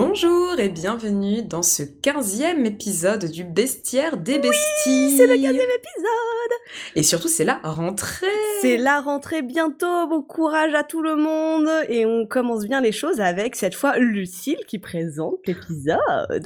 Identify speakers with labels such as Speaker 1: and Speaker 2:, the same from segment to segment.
Speaker 1: Bonjour et bienvenue dans ce 15e épisode du Bestiaire des Besties.
Speaker 2: C'est le 15e épisode
Speaker 1: Et surtout, c'est la rentrée.
Speaker 2: C'est la rentrée bientôt, bon courage à tout le monde Et on commence bien les choses avec, cette fois, Lucille qui présente l'épisode.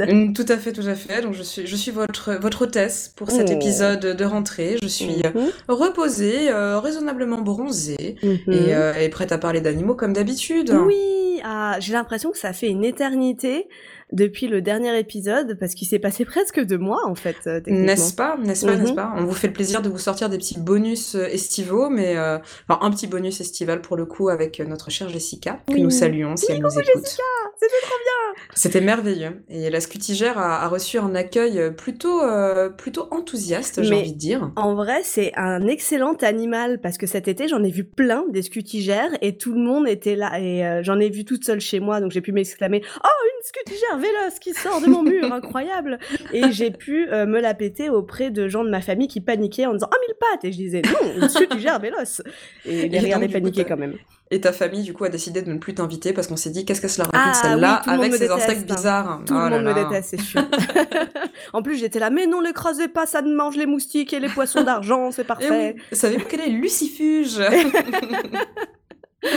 Speaker 1: Mm, Tout à fait, tout à fait. Donc je suis, je suis votre, votre hôtesse pour cet
Speaker 2: Oh.
Speaker 1: épisode de rentrée. Je suis euh,
Speaker 2: Mhm,
Speaker 1: reposée, euh, raisonnablement bronzée
Speaker 2: mhm.
Speaker 1: et, euh, et prête à parler d'animaux comme d'habitude.
Speaker 2: Oui, j'ai l'impression que ça fait une éternité depuis le dernier épisode, parce qu'il s'est passé presque deux mois, en fait, euh.
Speaker 1: N'est-ce pas, n'est-ce pas,
Speaker 2: Mhm.
Speaker 1: n'est-ce pas? On vous fait le plaisir de vous sortir des petits bonus euh, estivaux, mais euh, enfin un petit bonus estival pour le coup avec notre chère Jessica que
Speaker 2: Oui.
Speaker 1: nous saluons si
Speaker 2: Oui,
Speaker 1: elle nous écoute.
Speaker 2: Jessica C'était trop bien
Speaker 1: C'était merveilleux et la scutigère a, a reçu un accueil plutôt euh, plutôt enthousiaste, j'ai envie de dire.
Speaker 2: En vrai, c'est un excellent animal parce que cet été, j'en ai vu plein des scutigères et tout le monde était là. Et euh, j'en ai vu toute seule chez moi, donc j'ai pu m'exclamer Oh, une scutigère véloce qui sort de mon mur, incroyable Et j'ai pu euh, me la péter auprès de gens de ma famille qui paniquaient en disant Oh, mille pattes Et je disais Non, une scutigère véloce Et les
Speaker 1: Et
Speaker 2: regardaient paniquer quand même.
Speaker 1: Et ta famille du coup a décidé de ne plus t'inviter parce qu'on s'est dit qu'est-ce qu'elle se la raconte
Speaker 2: Ah,
Speaker 1: celle-là
Speaker 2: oui,
Speaker 1: avec
Speaker 2: me
Speaker 1: ses
Speaker 2: déteste,
Speaker 1: insectes
Speaker 2: hein.
Speaker 1: bizarres.
Speaker 2: Tout
Speaker 1: Oh
Speaker 2: le
Speaker 1: là
Speaker 2: monde me
Speaker 1: là.
Speaker 2: déteste, c'est sûr. en plus, j'étais là, mais non, l'écrasez pas, ça ne mange les moustiques et les poissons d'argent, c'est
Speaker 1: Eh
Speaker 2: parfait.
Speaker 1: savez-vous quel est Lucifuge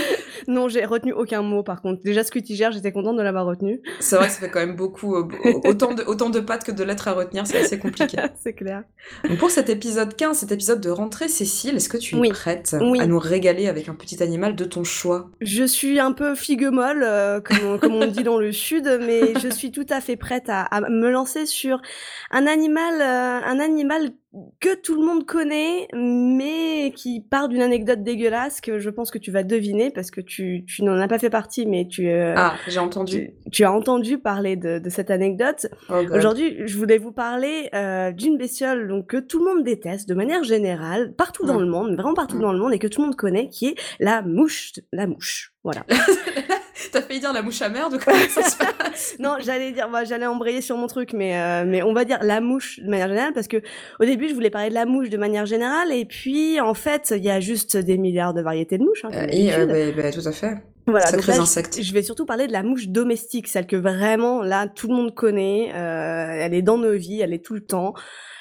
Speaker 2: Non, j'ai retenu aucun mot par contre. Déjà, scutigère, j'étais contente de l'avoir retenu.
Speaker 1: C'est vrai que ça fait quand même beaucoup, euh, autant de, autant de pattes que de lettres à retenir, c'est assez compliqué.
Speaker 2: c'est clair.
Speaker 1: Donc pour cet épisode 15, cet épisode de rentrée, Cécile, est-ce que tu es prête
Speaker 2: Oui.
Speaker 1: à nous régaler avec un petit animal de ton choix?
Speaker 2: Je suis un peu figue molle, euh, comme, on, comme on dit dans le sud, mais je suis tout à fait prête à, à me lancer sur un animal, euh, un animal que tout le monde connaît, mais qui part d'une anecdote dégueulasse que je pense que tu vas deviner parce que tu, tu n'en as pas fait partie, mais tu, euh,
Speaker 1: Ah, j'ai entendu.
Speaker 2: tu, tu as entendu parler de, de cette anecdote.
Speaker 1: Oh.
Speaker 2: Aujourd'hui, je voulais vous parler euh, d'une bestiole donc, que tout le monde déteste de manière générale, partout dans
Speaker 1: Mm.
Speaker 2: le monde, vraiment partout
Speaker 1: Mm.
Speaker 2: dans le monde, et que tout le monde connaît, qui est la mouche. La mouche, voilà.
Speaker 1: T'as failli dire la mouche à merde ou comment ça se passe?
Speaker 2: Non, j'allais dire, bah, j'allais embrayer sur mon truc, mais, euh, mais on va dire la mouche de manière générale, parce que au début, je voulais parler de la mouche de manière générale, et puis, en fait, il y a juste des milliards de variétés de mouches, hein,
Speaker 1: Euh, Et bah, bah, tout à fait.
Speaker 2: Voilà, donc
Speaker 1: Sacrés
Speaker 2: là, je-
Speaker 1: insectes.
Speaker 2: Je vais surtout parler de la mouche domestique, celle que vraiment, là, tout le monde connaît. euh, elle est dans nos vies, elle est tout le temps.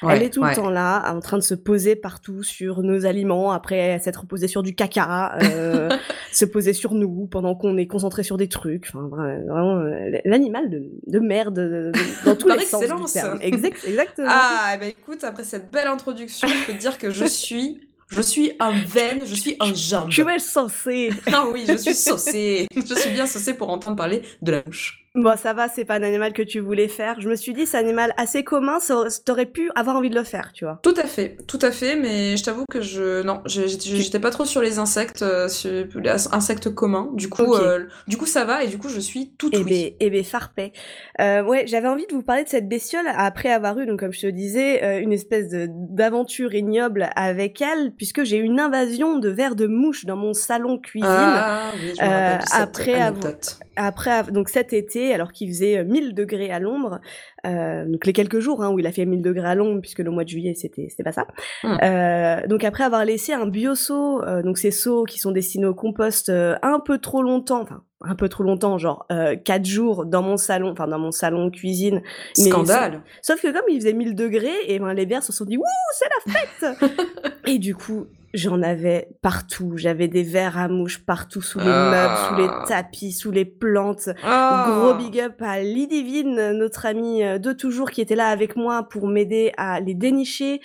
Speaker 2: elle est tout
Speaker 1: ouais.
Speaker 2: le temps là, en train de se poser partout sur nos aliments, après s'être posée sur du caca, euh, se poser sur nous pendant qu'on est concentré sur des trucs. Enfin, vra- vraiment, euh, l'animal de, de merde de- de- dans tous les sens du
Speaker 1: excellence.
Speaker 2: terme. Exact, exactement.
Speaker 1: Ah, bah écoute, après cette belle introduction, je peux te dire que je suis, je suis un veine, je suis un jambe.
Speaker 2: Tu es censé.
Speaker 1: Ah oui, je suis saucée. Je suis bien saucée pour entendre parler de la mouche.
Speaker 2: Bon, ça va, c'est pas un animal que tu voulais faire. Je me suis dit, c'est un animal assez commun, t'aurais pu avoir envie de le faire, tu vois.
Speaker 1: Tout à fait, tout à fait, mais je t'avoue que je non, j'étais pas trop sur les insectes, euh, sur les insectes communs. Du coup, euh, du coup ça va et du coup je suis tout
Speaker 2: Eh
Speaker 1: oui.
Speaker 2: ben, eh ben, farpé. Euh, ouais, j'avais envie de vous parler de cette bestiole après avoir eu, donc comme je te disais, une espèce d'aventure ignoble avec elle, puisque j'ai eu une invasion de vers de mouche dans mon salon cuisine.
Speaker 1: Ah oui, je me rappelle de cette
Speaker 2: après avoir-. Après, donc cet été, alors qu'il faisait euh, 1000 degrés à l'ombre, euh, donc les quelques jours hein, où il a fait 1000 degrés à l'ombre, puisque le mois de juillet c'était pas ça.
Speaker 1: Hmm.
Speaker 2: Euh, donc après avoir laissé un bioseau, euh, donc ces seaux qui sont destinés au compost euh, un peu trop longtemps, enfin un peu trop longtemps, genre euh, 4 jours dans mon salon, enfin dans mon salon cuisine. mais
Speaker 1: Scandale.
Speaker 2: Sauf que comme il faisait 1000 degrés, et ben les vers se sont dit Wouh, c'est la fête Et du coup, j'en avais partout. J'avais des vers à mouches partout, sous les
Speaker 1: Ah.
Speaker 2: meubles, sous les tapis, sous les plantes.
Speaker 1: Ah.
Speaker 2: Gros big up à Lidivine, notre amie euh, de toujours, qui était là avec moi pour m'aider à les dénicher,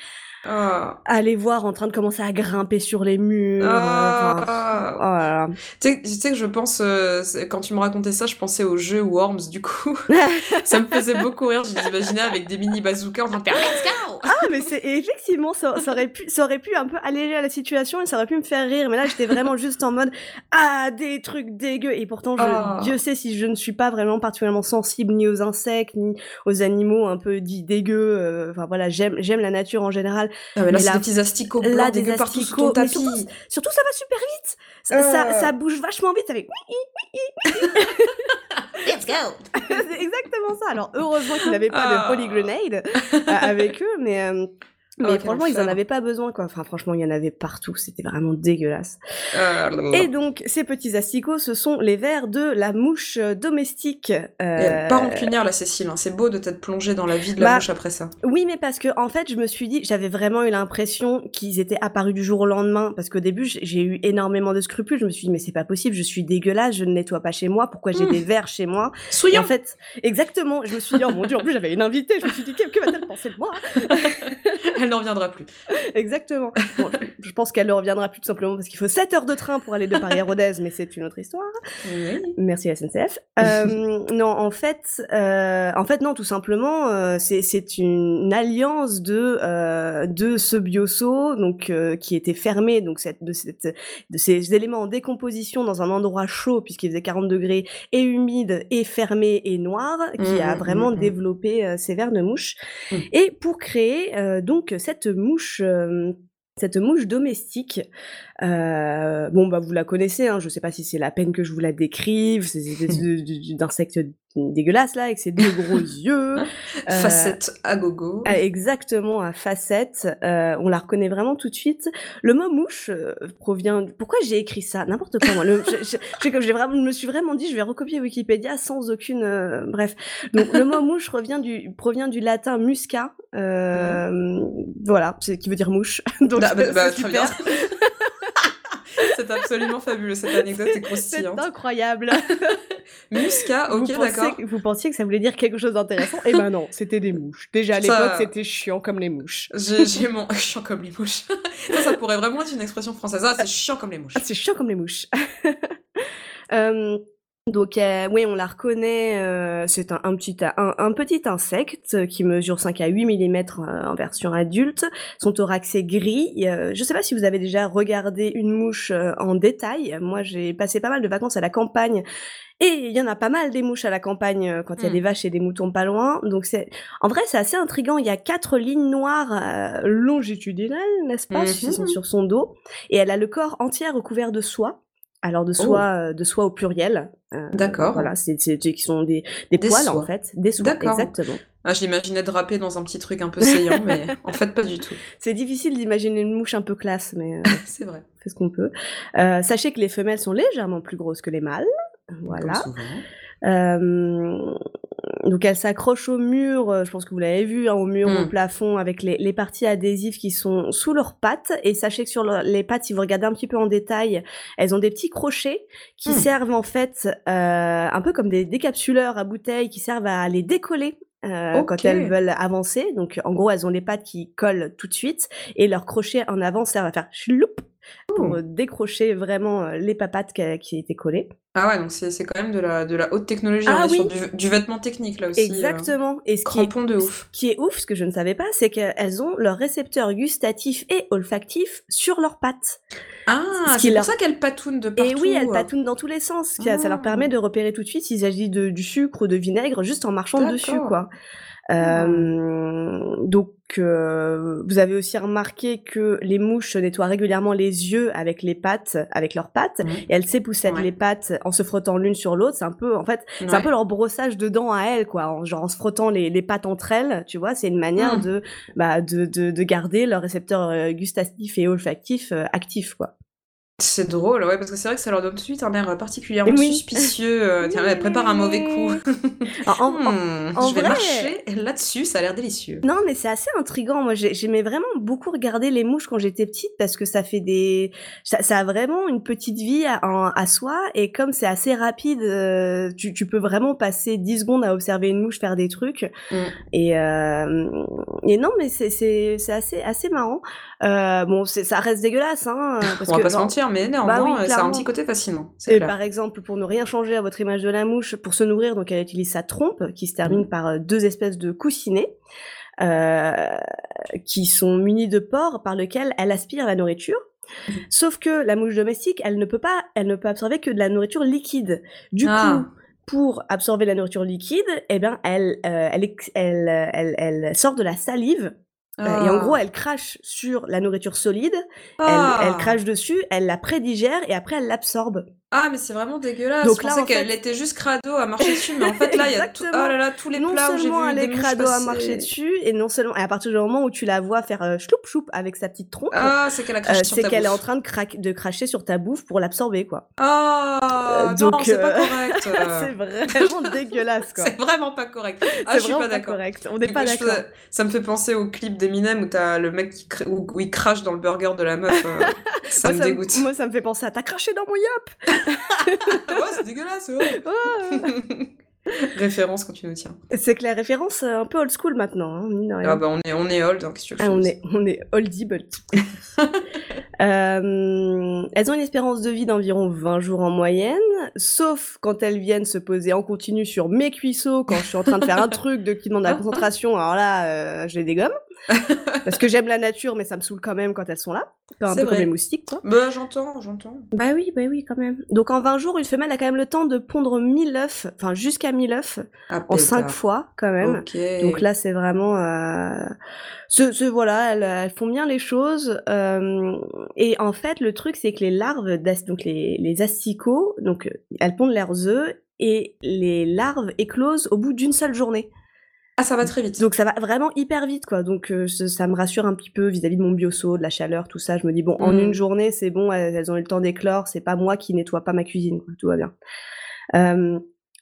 Speaker 2: À les voir en train de commencer à grimper sur les murs. euh, enfin,
Speaker 1: Ah.
Speaker 2: oh là là.
Speaker 1: Tu sais- tu sais que je pense, euh, quand tu me racontais ça, je pensais au jeu Worms, du coup. ça me faisait beaucoup rire, je avec des mini bazookas en train de faire Let's go
Speaker 2: Ah, mais c'est effectivement, ça, ça aurait pu, ça aurait pu un peu alléger la situation et ça aurait pu me faire rire. Mais là, j'étais vraiment juste en mode ah des trucs dégueux. Et pourtant, je,
Speaker 1: Ah.
Speaker 2: Dieu sait si je ne suis pas vraiment particulièrement sensible ni aux insectes ni aux animaux un peu dits dégueux. euh, Enfin voilà, j'aime la nature en général.
Speaker 1: Ah, mais là, c'est
Speaker 2: là-
Speaker 1: des petits asticots
Speaker 2: là,
Speaker 1: blancs
Speaker 2: des
Speaker 1: dégueux partout
Speaker 2: asticots,
Speaker 1: ton tapis.
Speaker 2: surtout- Surtout, ça va super vite. Ça, ça,
Speaker 1: Ah.
Speaker 2: ça bouge vachement vite avec.
Speaker 1: Let's go
Speaker 2: c'est exactement ça. Alors heureusement qu'ils n'avaient pas
Speaker 1: Ah.
Speaker 2: de polygrenade euh, avec eux, mais euh, Mais franchement, ils en avaient pas besoin, quoi. Enfin, franchement, il y en avait partout. C'était vraiment dégueulasse.
Speaker 1: Ah.
Speaker 2: Et donc, ces petits asticots, ce sont les vers de la mouche euh, domestique.
Speaker 1: Est pas
Speaker 2: Euh,
Speaker 1: rancunière, la Cécile. hein. C'est beau de t'être plongée dans la vie de la
Speaker 2: Bah,
Speaker 1: mouche après ça.
Speaker 2: Oui, mais parce que en fait, je me suis dit, j'avais vraiment eu l'impression qu'ils étaient apparus du jour au lendemain. Parce qu'au début, j'ai eu énormément de scrupules. Je me suis dit, mais c'est pas possible, je suis dégueulasse, je ne nettoie pas chez moi. Pourquoi j'ai
Speaker 1: Hmm.
Speaker 2: des vers chez moi?
Speaker 1: Souillant
Speaker 2: en fait, exactement, je me suis dit, oh mon dieu, en plus j'avais une invitée. Je me suis dit, que va-t-elle penser de moi?
Speaker 1: Elle n'en reviendra plus.
Speaker 2: Exactement. Bon, je- pense qu'elle ne reviendra plus tout simplement parce qu'il faut 7 heures de train pour aller de Paris à Rodez, mais c'est une autre histoire.
Speaker 1: Oui.
Speaker 2: Merci SNCF. Euh, non, en fait, euh, en fait non, tout simplement, euh, c'est une alliance de de ce bioso donc qui était fermé donc cette, de cette de ces éléments en décomposition dans un endroit chaud puisqu'il faisait 40 degrés et humide et fermé et noir qui a
Speaker 1: Mhm,
Speaker 2: vraiment
Speaker 1: mhm.
Speaker 2: développé ces vers de mouche et pour créer donc cette mouche euh, cette mouche domestique, euh, bon bah vous la connaissez, hein, je sais pas si c'est la peine que je vous la décrive, ces espèces d'insectes dégueulasses là avec ses deux gros yeux. euh,
Speaker 1: Facette à gogo.
Speaker 2: ah, exactement à facettes, euh, on la reconnaît vraiment tout de suite. Le mot mouche euh, provient. Pourquoi j'ai écrit ça? N'importe quoi. Moi, le, je, je- j'ai- j'ai vraiment, je me suis vraiment dit, je vais recopier Wikipédia sans aucune. bref, donc le mot mouche revient du provient du latin musca, euh, voilà, qui veut dire mouche. Donc
Speaker 1: Bah, bah, bah, très bien. C'est absolument fabuleux, cette anecdote est
Speaker 2: C'est
Speaker 1: croustillante.
Speaker 2: incroyable.
Speaker 1: Musca, ok,
Speaker 2: vous, pensiez,
Speaker 1: d'accord.
Speaker 2: que- vous pensiez que ça voulait dire quelque chose d'intéressant? Eh ben non, c'était des mouches. Déjà à
Speaker 1: Ça-
Speaker 2: l'époque, c'était chiant comme les mouches.
Speaker 1: J'ai j'ai mon... Chiant comme les mouches. ça, ça pourrait vraiment être une expression française. Ah, c'est chiant comme les mouches.
Speaker 2: Ah, c'est chiant comme les mouches. Euh, donc euh, oui, on la reconnaît. euh, c'est un, un petit un, un petit insecte qui mesure 5 à 8 mm en version adulte. Son thorax est gris. Euh, je sais pas si vous avez déjà regardé une mouche euh, en détail. Moi, j'ai passé pas mal de vacances à la campagne. Et il y en a pas mal des mouches à la campagne euh, quand il y a
Speaker 1: Mm.
Speaker 2: des vaches et des moutons pas loin. Donc c'est, en vrai, c'est assez intriguant. Il y a quatre lignes noires euh, longitudinales, n'est-ce pas,
Speaker 1: Mhm.
Speaker 2: sont sur son dos, et elle a le corps entier recouvert de soie. Alors de soie, euh, de soie au pluriel. Euh,
Speaker 1: D'accord.
Speaker 2: Voilà, c'est qui sont des, des,
Speaker 1: Des
Speaker 2: poils
Speaker 1: soies.
Speaker 2: en fait, des soies.
Speaker 1: D'accord.
Speaker 2: Exactement.
Speaker 1: Ah, je l'imaginais draper dans un petit truc un peu saillant, mais en fait, pas du tout.
Speaker 2: C'est difficile d'imaginer une mouche un peu classe, mais euh,
Speaker 1: C'est vrai.
Speaker 2: on fait ce qu'on peut. Euh, sachez que les femelles sont légèrement plus grosses que les mâles. Voilà.
Speaker 1: Comme souvent.
Speaker 2: Donc elle s'accroche au mur, euh, je pense que vous l'avez vu, hein, au mur, au
Speaker 1: Mm.
Speaker 2: plafond, avec les, les parties adhésives qui sont sous leurs pattes. Et sachez que sur leur- les pattes, si vous regardez un petit peu en détail, elles ont des petits crochets qui
Speaker 1: Mm.
Speaker 2: servent en fait euh, un peu comme des décapsuleurs à bouteilles qui servent à les décoller. euh, quand elles veulent avancer, donc en gros elles ont les pattes qui collent tout de suite et leurs crochets en avant servent à faire chloup pour euh, décrocher vraiment euh, les papates qui, qui étaient collées.
Speaker 1: Ah ouais, donc c'est quand même de la, de la haute technologie.
Speaker 2: Ah
Speaker 1: on est sur
Speaker 2: oui.
Speaker 1: du, du vêtement technique, là aussi. euh,
Speaker 2: Exactement. Et ce qui est
Speaker 1: de ouf.
Speaker 2: Ce qui est ouf, ce que je ne savais pas, c'est qu'elles ont leurs récepteurs gustatifs et olfactifs sur leurs pattes.
Speaker 1: Ah,
Speaker 2: ce
Speaker 1: c'est
Speaker 2: leur-
Speaker 1: pour ça qu'elle patoune de partout.
Speaker 2: et oui, elles
Speaker 1: euh.
Speaker 2: patounent dans tous les sens. ce Ça leur
Speaker 1: Ah.
Speaker 2: permet de repérer tout de suite s'il s'agit du sucre ou de vinaigre juste en marchant dessus, quoi. Euh, donc, euh, vous avez aussi remarqué que les mouches nettoient régulièrement les yeux avec les pattes, avec leurs pattes,
Speaker 1: Mhm.
Speaker 2: et elles s'époussent
Speaker 1: Ouais.
Speaker 2: les pattes en se frottant l'une sur l'autre. C'est un peu, en fait, c'est un peu leur brossage de dents à elles, quoi. En, genre en se frottant les, les pattes entre elles, tu vois. C'est une manière
Speaker 1: Mm.
Speaker 2: de, bah, de, de, de garder leurs récepteurs euh, gustatifs et olfactifs euh, actifs, quoi.
Speaker 1: C'est drôle, ouais, parce que c'est vrai que ça leur donne tout de suite un air particulièrement
Speaker 2: Oui.
Speaker 1: suspicieux. euh, tiens, elle prépare un mauvais coup.
Speaker 2: En- en-
Speaker 1: Hmm,
Speaker 2: en
Speaker 1: je vais
Speaker 2: vrai-
Speaker 1: marcher là-dessus, ça a l'air délicieux.
Speaker 2: Non, mais c'est assez intriguant. Moi, j'ai- j'aimais vraiment beaucoup regarder les mouches quand j'étais petite parce que ça fait des, ça, ça a vraiment une petite vie à, soi et comme c'est assez rapide, euh, tu, tu peux vraiment passer 10 secondes à observer une mouche faire des trucs.
Speaker 1: Mm.
Speaker 2: Et, euh, et non, mais c'est c'est c'est assez assez marrant. Euh, bon, c'est ça reste dégueulasse, hein. Parce
Speaker 1: On va
Speaker 2: que
Speaker 1: pas se mentir, mais néanmoins,
Speaker 2: Bah oui,
Speaker 1: euh, ça a un petit côté fascinant. C'est
Speaker 2: Et
Speaker 1: clair.
Speaker 2: par exemple, pour ne rien changer à votre image de la mouche, pour se nourrir, donc elle utilise sa trompe qui se termine
Speaker 1: Mhm.
Speaker 2: par euh, deux espèces de coussinets euh, qui sont munis de pores par lesquels elle aspire la nourriture.
Speaker 1: Mhm.
Speaker 2: Sauf que la mouche domestique, elle ne peut pas, elle ne peut absorber que de la nourriture liquide. Du
Speaker 1: Ah.
Speaker 2: coup, pour absorber la nourriture liquide, eh bien, elle, euh, elle, elle, elle, elle sort de la salive. Euh, et en
Speaker 1: Ah.
Speaker 2: gros, elle crache sur la nourriture solide, elle,
Speaker 1: Ah.
Speaker 2: elle crache dessus, elle la prédigère et après elle l'absorbe.
Speaker 1: Ah, mais c'est vraiment dégueulasse.
Speaker 2: Donc
Speaker 1: je
Speaker 2: là,
Speaker 1: pensais
Speaker 2: en
Speaker 1: qu'elle
Speaker 2: fait-
Speaker 1: était juste crado à marcher dessus, mais en fait, là, il y a tout... Oh là là, tous les
Speaker 2: non
Speaker 1: plats où j'ai vu
Speaker 2: seulement elle est crado à
Speaker 1: passer.
Speaker 2: marcher dessus, et non seulement, et à partir du moment où tu la vois faire euh, chloup chloup avec sa petite trompe,
Speaker 1: Ah, c'est qu'elle a craché
Speaker 2: euh,
Speaker 1: sur
Speaker 2: c'est qu'elle est en train de, craque- de cracher sur ta bouffe pour l'absorber, quoi.
Speaker 1: Ah,
Speaker 2: Euh,
Speaker 1: non,
Speaker 2: donc,
Speaker 1: c'est pas
Speaker 2: euh,
Speaker 1: correct.
Speaker 2: c'est vraiment dégueulasse, quoi.
Speaker 1: C'est vraiment pas correct. Ah, je suis pas d'accord.
Speaker 2: On n'est
Speaker 1: Du
Speaker 2: pas
Speaker 1: je
Speaker 2: d'accord.
Speaker 1: faisais- Ça me fait penser au clip d'Eminem où t'as le mec qui cra- où, où il crache dans le burger de la meuf. euh, ça me dégoûte.
Speaker 2: Moi, ça me fait penser à t'as craché dans mon yop.
Speaker 1: Ouais, c'est dégueulasse. ouais. Référence quand tu nous tiens.
Speaker 2: C'est que la référence euh, un peu old school maintenant, hein.
Speaker 1: Ah bah on est on est old, hein, qu'est-ce que tu veux
Speaker 2: Ah, on est, on est oldie but. Euh, elles ont une espérance de vie d'environ 20 jours en moyenne, sauf quand elles viennent se poser en continu sur mes cuisseaux quand je suis en train de faire un truc de, qui demande de la concentration. Alors là, euh, je les dégomme. Parce que j'aime la nature, mais ça me saoule quand même quand elles sont là. Un peu comme
Speaker 1: vrai.
Speaker 2: les moustiques, quoi.
Speaker 1: Bah j'entends, j'entends.
Speaker 2: Bah oui, bah oui, quand même. Donc en 20 jours, une femelle a quand même le temps de pondre 1000 œufs, enfin jusqu'à 1000 œufs,
Speaker 1: Ah,
Speaker 2: en
Speaker 1: pétard.
Speaker 2: 5 fois quand même. Donc là, c'est vraiment. Euh... Ce, ce- voilà, elles, elles font bien les choses. euh, et en fait, le truc, c'est que les larves, donc les, les asticots, donc euh, elles pondent leurs œufs et les larves éclosent au bout d'une seule journée.
Speaker 1: Ah ça va très vite.
Speaker 2: Donc ça va vraiment hyper vite, quoi. Donc euh, ça me rassure un petit peu vis-à-vis de mon biosaut, de la chaleur, tout ça. Je me dis bon, en
Speaker 1: Mm.
Speaker 2: une journée, c'est bon, elles, elles ont eu le temps d'éclore. C'est pas moi qui nettoie pas ma cuisine, quoi. Tout va bien. Euh,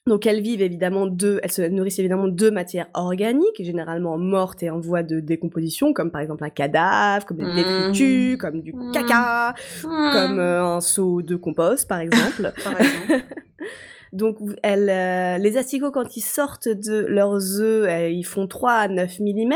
Speaker 2: donc elles vivent évidemment de, elles se nourrissent évidemment de matières organiques, généralement mortes et en voie de décomposition, comme par exemple un cadavre, comme des
Speaker 1: Mm.
Speaker 2: détritus, comme du
Speaker 1: Mm.
Speaker 2: caca, comme euh, un seau de compost par exemple.
Speaker 1: Par exemple.
Speaker 2: Donc, elles, euh, les asticots, quand ils sortent de leurs œufs, euh, ils font 3 à 9 mm.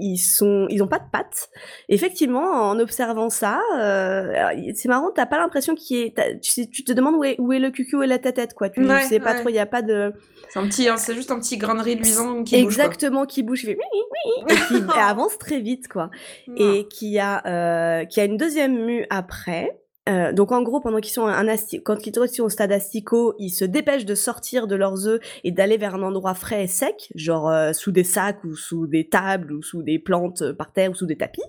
Speaker 2: Ils sont, ils ont pas de pattes. Effectivement, en observant ça, euh, c'est marrant, t'as pas l'impression qu'il y ait, t'as- tu, tu te demandes où est, où est le cucu, où est la tête, quoi. Tu
Speaker 1: Ouais,
Speaker 2: sais pas
Speaker 1: ouais.
Speaker 2: trop, il y a pas de,
Speaker 1: C'est un petit, hein, c'est juste un petit grain de riz luisant qui bouge.
Speaker 2: exactement, qui bouge, fait, oui, oui, oui, et qui avance très vite, quoi.
Speaker 1: quoi.
Speaker 2: et qui a euh, qui a une deuxième mue après. Euh, donc en gros, pendant qu'ils sont un quand ils sont au stade asticot, ils se dépêchent de sortir de leurs œufs et d'aller vers un endroit frais et sec, genre euh, sous des sacs ou sous des tables ou sous des plantes euh, par terre ou sous des tapis.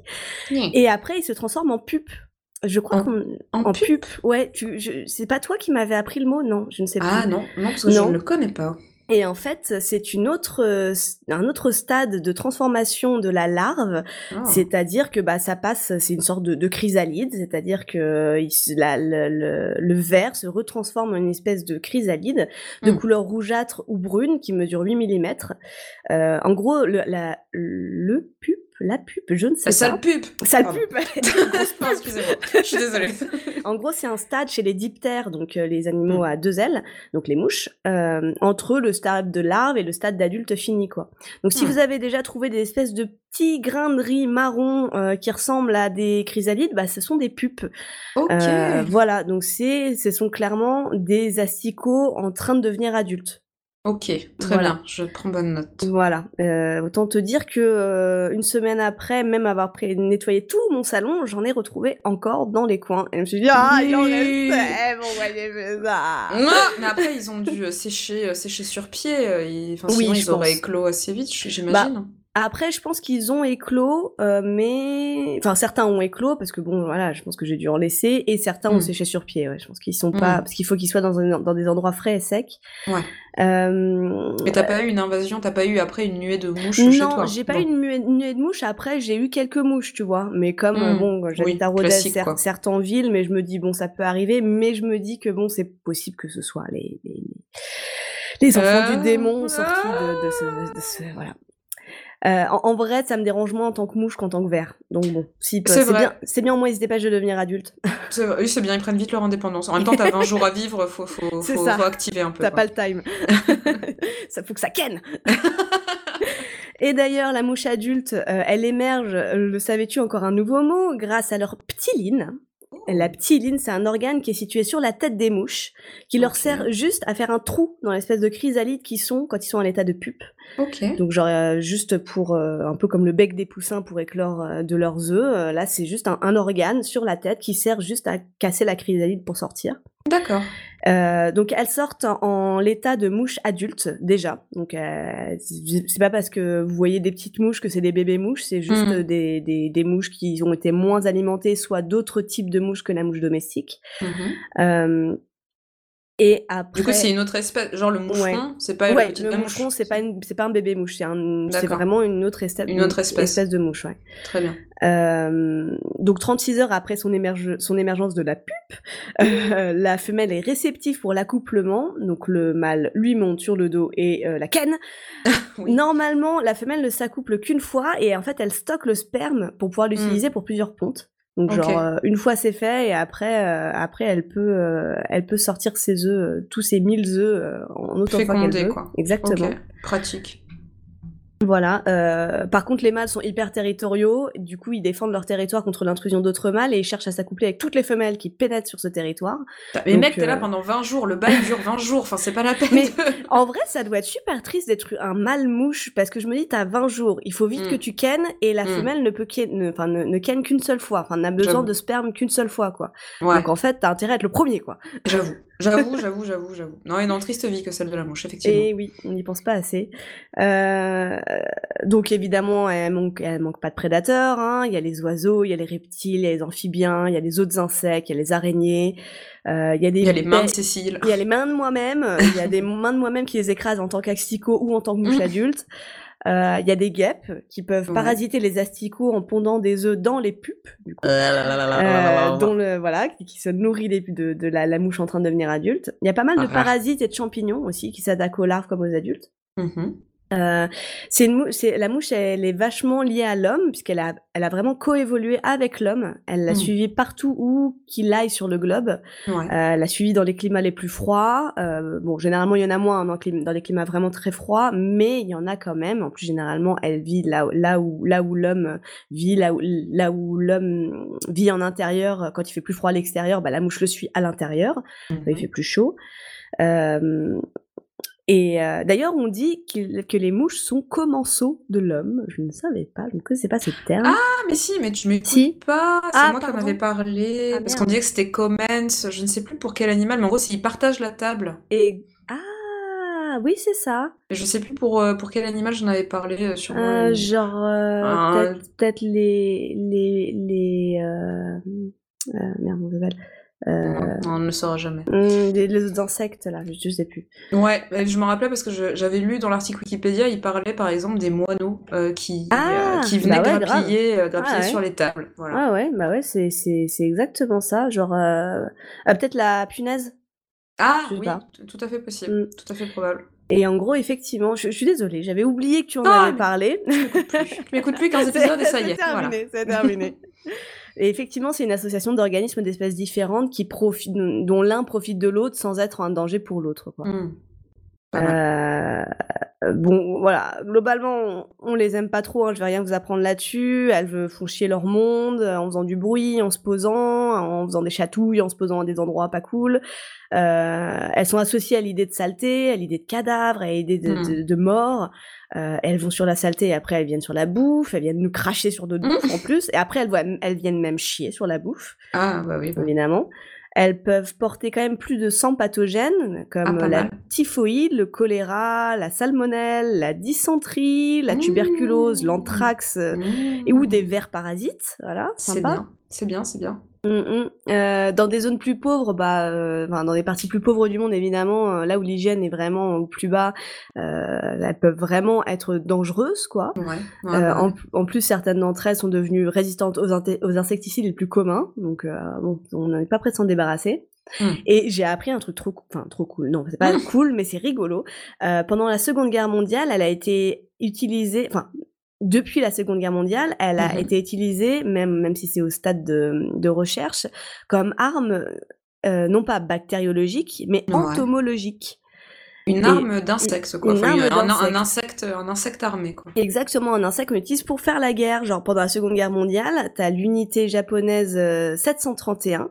Speaker 2: Et après, ils se transforment en pupe. Je crois
Speaker 1: En-
Speaker 2: qu'on
Speaker 1: en
Speaker 2: en
Speaker 1: pupe
Speaker 2: pupe. Ouais, tu, je, c'est pas toi qui m'avais appris le mot, non Je ne sais plus.
Speaker 1: Ah non, non parce que
Speaker 2: Non.
Speaker 1: je ne le connais pas.
Speaker 2: Et en fait, c'est une autre, euh, un autre stade de transformation de la larve
Speaker 1: Ah.
Speaker 2: c'est-à-dire que bah ça passe, c'est une sorte de, de chrysalide, c'est-à-dire que il se- la- le, le, le verre se retransforme en une espèce de chrysalide de
Speaker 1: Mm.
Speaker 2: couleur rougeâtre ou brune qui mesure 8 mm. Euh, en gros, le, la, le pupe, la pupe, je ne sais
Speaker 1: La sale
Speaker 2: pas.
Speaker 1: pub.
Speaker 2: Sale
Speaker 1: Pardon. Ah, Excusez-moi, je suis désolée.
Speaker 2: En gros, c'est un stade chez les diptères, donc euh, les animaux
Speaker 1: Mm.
Speaker 2: à deux ailes, donc les mouches, euh, entre le stade de larve et le stade d'adulte fini, quoi. Donc, si
Speaker 1: Mm.
Speaker 2: vous avez déjà trouvé des espèces de petits grains de riz marron euh, qui ressemblent à des chrysalides, bah, ce sont des pupes.
Speaker 1: Ok.
Speaker 2: Euh, voilà, donc c'est, ce sont clairement des asticots en train de devenir adultes.
Speaker 1: Ok, très
Speaker 2: Voilà.
Speaker 1: bien, je prends bonne note.
Speaker 2: Voilà, euh, autant te dire que euh, une semaine après, même avoir nettoyé tout mon salon, j'en ai retrouvé encore dans les coins. Et je me suis dit ah il en restait, ça
Speaker 1: Non, mais après ils ont dû euh, sécher, sécher sur pied. ils-
Speaker 2: Oui,
Speaker 1: sinon
Speaker 2: je
Speaker 1: ils auraient éclos assez vite, j- j'imagine.
Speaker 2: Après, je pense qu'ils ont éclos, euh, mais enfin certains ont éclos parce que bon voilà, je pense que j'ai dû en laisser et certains ont
Speaker 1: Mm.
Speaker 2: séché sur pied. Ouais, je pense qu'ils sont pas
Speaker 1: Mm.
Speaker 2: parce qu'il faut qu'ils soient dans, un- dans des endroits frais et secs.
Speaker 1: Ouais.
Speaker 2: Euh,
Speaker 1: Mais t'as pas eu une invasion, t'as pas eu après une nuée de mouches chez toi?
Speaker 2: Non, j'ai pas
Speaker 1: Bon.
Speaker 2: eu une nuée, une nuée de mouches. Après, j'ai eu quelques mouches, tu vois. Mais comme, euh,
Speaker 1: Mm.
Speaker 2: bon, j'habite
Speaker 1: Oui,
Speaker 2: à Rodez,
Speaker 1: classique,
Speaker 2: certes,
Speaker 1: quoi.
Speaker 2: certes en ville, mais je me dis, bon, ça peut arriver. Mais je me dis que, bon, c'est possible que ce soit les, les, les enfants
Speaker 1: Euh,
Speaker 2: du démon sortis de, de ce, de ce- voilà. Euh, en, en vrai, ça me dérange moins en tant que mouche qu'en tant que ver. Donc bon, si,
Speaker 1: C'est
Speaker 2: c'est bien, c'est bien au moins ils se dépêchent de devenir adultes.
Speaker 1: Oui, c'est bien, ils prennent vite leur indépendance. En même temps, t'as 20 jours à vivre, faut, faut, faut, faut activer un peu.
Speaker 2: T'as pas le time. ça faut que ça ken. Et d'ailleurs, la mouche adulte, euh, elle émerge, euh, le savais-tu encore un nouveau mot, grâce à leur ptiline. La ptiline, c'est un organe qui est situé sur la tête des mouches, qui leur sert juste à faire un trou dans l'espèce de chrysalide qu'ils sont quand ils sont en état de pupe. Donc genre euh, juste pour euh, un peu comme le bec des poussins pour éclore euh, de leurs œufs, là c'est juste un, un organe sur la tête qui sert juste à casser la chrysalide pour sortir.
Speaker 1: D'accord.
Speaker 2: Euh, donc elles sortent en, en l'état de mouche adulte déjà. Donc euh, c'est pas parce que vous voyez des petites mouches que c'est des bébés mouches, c'est juste
Speaker 1: Mhm.
Speaker 2: des, des, des mouches qui ont été moins alimentées, soit d'autres types de mouches que la mouche domestique.
Speaker 1: Mhm.
Speaker 2: Et après.
Speaker 1: Du coup, c'est une autre espèce, genre le moucheron, c'est pas
Speaker 2: ouais,
Speaker 1: une petite
Speaker 2: le
Speaker 1: mouche.
Speaker 2: moucheron, c'est pas une, c'est pas un bébé mouche, c'est un, vraiment une autre, espèce,
Speaker 1: Une autre espèce.
Speaker 2: de mouche, ouais.
Speaker 1: Très bien.
Speaker 2: Euh, donc 36 heures après son, émerge- son émergence de la pupe, euh, la femelle est réceptive pour l'accouplement, donc le mâle lui monte sur le dos et euh, la canne.
Speaker 1: Oui.
Speaker 2: Normalement, la femelle ne s'accouple qu'une fois et en fait elle stocke le sperme pour pouvoir l'utiliser pour plusieurs pontes. Donc genre euh, une fois c'est fait et après euh, après elle peut euh, elle peut sortir ses œufs tous ses 1000 œufs euh, en autant qu'elle veut.
Speaker 1: quoi.
Speaker 2: Exactement.
Speaker 1: Pratique.
Speaker 2: Voilà. euh, par contre, les mâles sont hyper territoriaux. Du coup, ils défendent leur territoire contre l'intrusion d'autres mâles et ils cherchent à s'accoupler avec toutes les femelles qui pénètrent sur ce territoire.
Speaker 1: Mais
Speaker 2: Donc,
Speaker 1: mec, t'es là
Speaker 2: euh,
Speaker 1: pendant 20 jours, le bail dure 20 jours, enfin c'est pas la peine.
Speaker 2: Mais- En vrai, ça doit être super triste d'être un mâle mouche parce que je me dis, t'as 20 jours, il faut vite
Speaker 1: Mm.
Speaker 2: que tu kennes et la
Speaker 1: Mm.
Speaker 2: femelle ne peut ken, ne, enfin, ne, ne ken qu'une seule fois. Enfin, n'a besoin de sperme qu'une seule fois, quoi.
Speaker 1: Ouais,
Speaker 2: Donc en fait, t'as intérêt à être le premier, quoi.
Speaker 1: j'avoue, j'avoue, j'avoue, j'avoue, j'avoue. Non, une triste vie que celle de la mouche, effectivement.
Speaker 2: Et oui, on n'y pense pas assez. Euh, donc évidemment, elle manque, elle manque pas de prédateurs. hein. Il y a les oiseaux, il y a les reptiles, il y a les amphibiens, il y a les autres insectes, il y a les araignées, euh, il y a des
Speaker 1: Il y a les mains de Cécile.
Speaker 2: il y a les mains de moi-même, il y a des mains de moi-même qui les écrasent en tant qu'asticot ou en tant que mouche
Speaker 1: Mhm.
Speaker 2: Euh, Il y a des guêpes qui peuvent
Speaker 1: Ouais.
Speaker 2: parasiter les asticots en pondant des œufs dans les pupes, du coup. Euh, dont le voilà qui, se nourrit de, de la, la mouche en train de devenir adulte. Il y a pas mal de
Speaker 1: Ah.
Speaker 2: parasites et de champignons aussi qui s'attaquent aux larves comme aux adultes.
Speaker 1: Mhm.
Speaker 2: Euh, c'est une mou- c'est la mouche, elle est vachement liée à l'homme puisqu'elle a, elle a vraiment coévolué avec l'homme. Elle l'a
Speaker 1: Mhm.
Speaker 2: suivi partout où qu'il aille sur le globe.
Speaker 1: Ouais.
Speaker 2: Euh, elle l'a suivi dans les climats les plus froids. Euh, bon, généralement il y en a moins hein, dans, dans les climats vraiment très froids, mais il y en a quand même. En plus, généralement, elle vit là, où- là où là où l'homme vit, là où là où l'homme vit en intérieur. Quand il fait plus froid à l'extérieur, bah, la mouche le suit à l'intérieur. Il fait plus chaud. Euh, et euh, d'ailleurs, on dit que les mouches sont commensaux de l'homme. Je ne savais pas, je ne connaissais pas ce terme.
Speaker 1: Ah, mais si, mais tu m'écoutes
Speaker 2: Si.
Speaker 1: pas. C'est
Speaker 2: Ah,
Speaker 1: moi qui en avais parlé.
Speaker 2: Ah,
Speaker 1: parce qu'on disait que c'était comments. Je ne sais plus pour quel animal, mais en gros, c'est ils partagent la table.
Speaker 2: Et ah, oui, c'est ça.
Speaker 1: Et je sais plus pour, euh, pour quel animal j'en avais parlé euh, sur
Speaker 2: Euh,
Speaker 1: mon-
Speaker 2: genre euh, peut-être les les les merde, on s'appelle euh,
Speaker 1: on ne le saura jamais.
Speaker 2: hum, les, insectes là, je, je sais plus.
Speaker 1: Ouais, je me rappelais parce que je- j'avais lu dans l'article Wikipédia, il parlait par exemple des moineaux euh, qui,
Speaker 2: Ah,
Speaker 1: euh, qui venaient
Speaker 2: bah ouais,
Speaker 1: grappiller, grappiller
Speaker 2: Ah ouais.
Speaker 1: sur les tables. Voilà.
Speaker 2: Ah ouais, bah ouais, c'est exactement ça. Genre euh, peut-être la punaise.
Speaker 1: Ah,
Speaker 2: Je
Speaker 1: oui,
Speaker 2: pas.
Speaker 1: tout à fait possible,
Speaker 2: Mm.
Speaker 1: tout à fait probable.
Speaker 2: Et en gros, effectivement, je, je suis désolée, j'avais oublié que tu en
Speaker 1: Ah,
Speaker 2: avais parlé.
Speaker 1: Tu m'écoutes plus 15 épisodes et ça y est,
Speaker 2: C'est
Speaker 1: voilà.
Speaker 2: terminé, c'est terminé. Et effectivement, c'est une association d'organismes d'espèces différentes dont l'un profite de l'autre sans être un danger pour l'autre. quoi.
Speaker 1: Mm.
Speaker 2: Euh, bon, voilà. Globalement, on, on les aime pas trop. Hein, je vais rien vous apprendre là-dessus. Elles font chier leur monde euh, en faisant du bruit, en se posant, en faisant des chatouilles, en se posant à des endroits pas cool. Euh, elles sont associées à l'idée de saleté, à l'idée de cadavre, à l'idée de,
Speaker 1: Mm.
Speaker 2: de, de mort. Euh, elles vont sur la saleté et après elles viennent sur la bouffe. Elles viennent nous cracher sur d'autres
Speaker 1: Mm.
Speaker 2: bouffes en plus. Et après elles, elles viennent même chier sur la bouffe
Speaker 1: Ah, bah oui. bah.
Speaker 2: évidemment. Elles peuvent porter quand même plus de 100 pathogènes, comme
Speaker 1: Ah,
Speaker 2: la
Speaker 1: mal.
Speaker 2: typhoïde, le choléra, la salmonelle, la dysenterie, la
Speaker 1: Mmh.
Speaker 2: tuberculose, l'anthrax, euh,
Speaker 1: Mm.
Speaker 2: et ou des vers parasites. Voilà,
Speaker 1: C'est bien, c'est bien, c'est bien.
Speaker 2: Mm, mm. Euh, dans des zones plus pauvres, bah, euh, enfin, dans des parties plus pauvres du monde, évidemment, euh, là où l'hygiène est vraiment au plus bas, euh, elles peuvent vraiment être dangereuses, quoi.
Speaker 1: Ouais. ouais,
Speaker 2: Euh, en, plus, certaines d'entre elles sont devenues résistantes aux, insecticides les plus communs, donc euh, bon, on n'est pas prêt de s'en débarrasser.
Speaker 1: Mm.
Speaker 2: Et j'ai appris un truc trop, enfin trop cool. Non, c'est pas cool, mais c'est rigolo. Euh, pendant la Seconde Guerre mondiale, elle a été utilisée, enfin depuis la Seconde Guerre mondiale, elle a
Speaker 1: Mhm.
Speaker 2: été utilisée, même même si c'est au stade de, de recherche, comme arme euh, non pas bactériologique, mais
Speaker 1: Ouais.
Speaker 2: entomologique.
Speaker 1: Une
Speaker 2: et-
Speaker 1: arme d'insecte, quoi. Enfin,
Speaker 2: arme
Speaker 1: un, un insecte, un insecte armé, quoi.
Speaker 2: Exactement, un insecte qu'on utilise pour faire la guerre. Genre pendant la Seconde Guerre mondiale, t'as l'unité japonaise euh, 731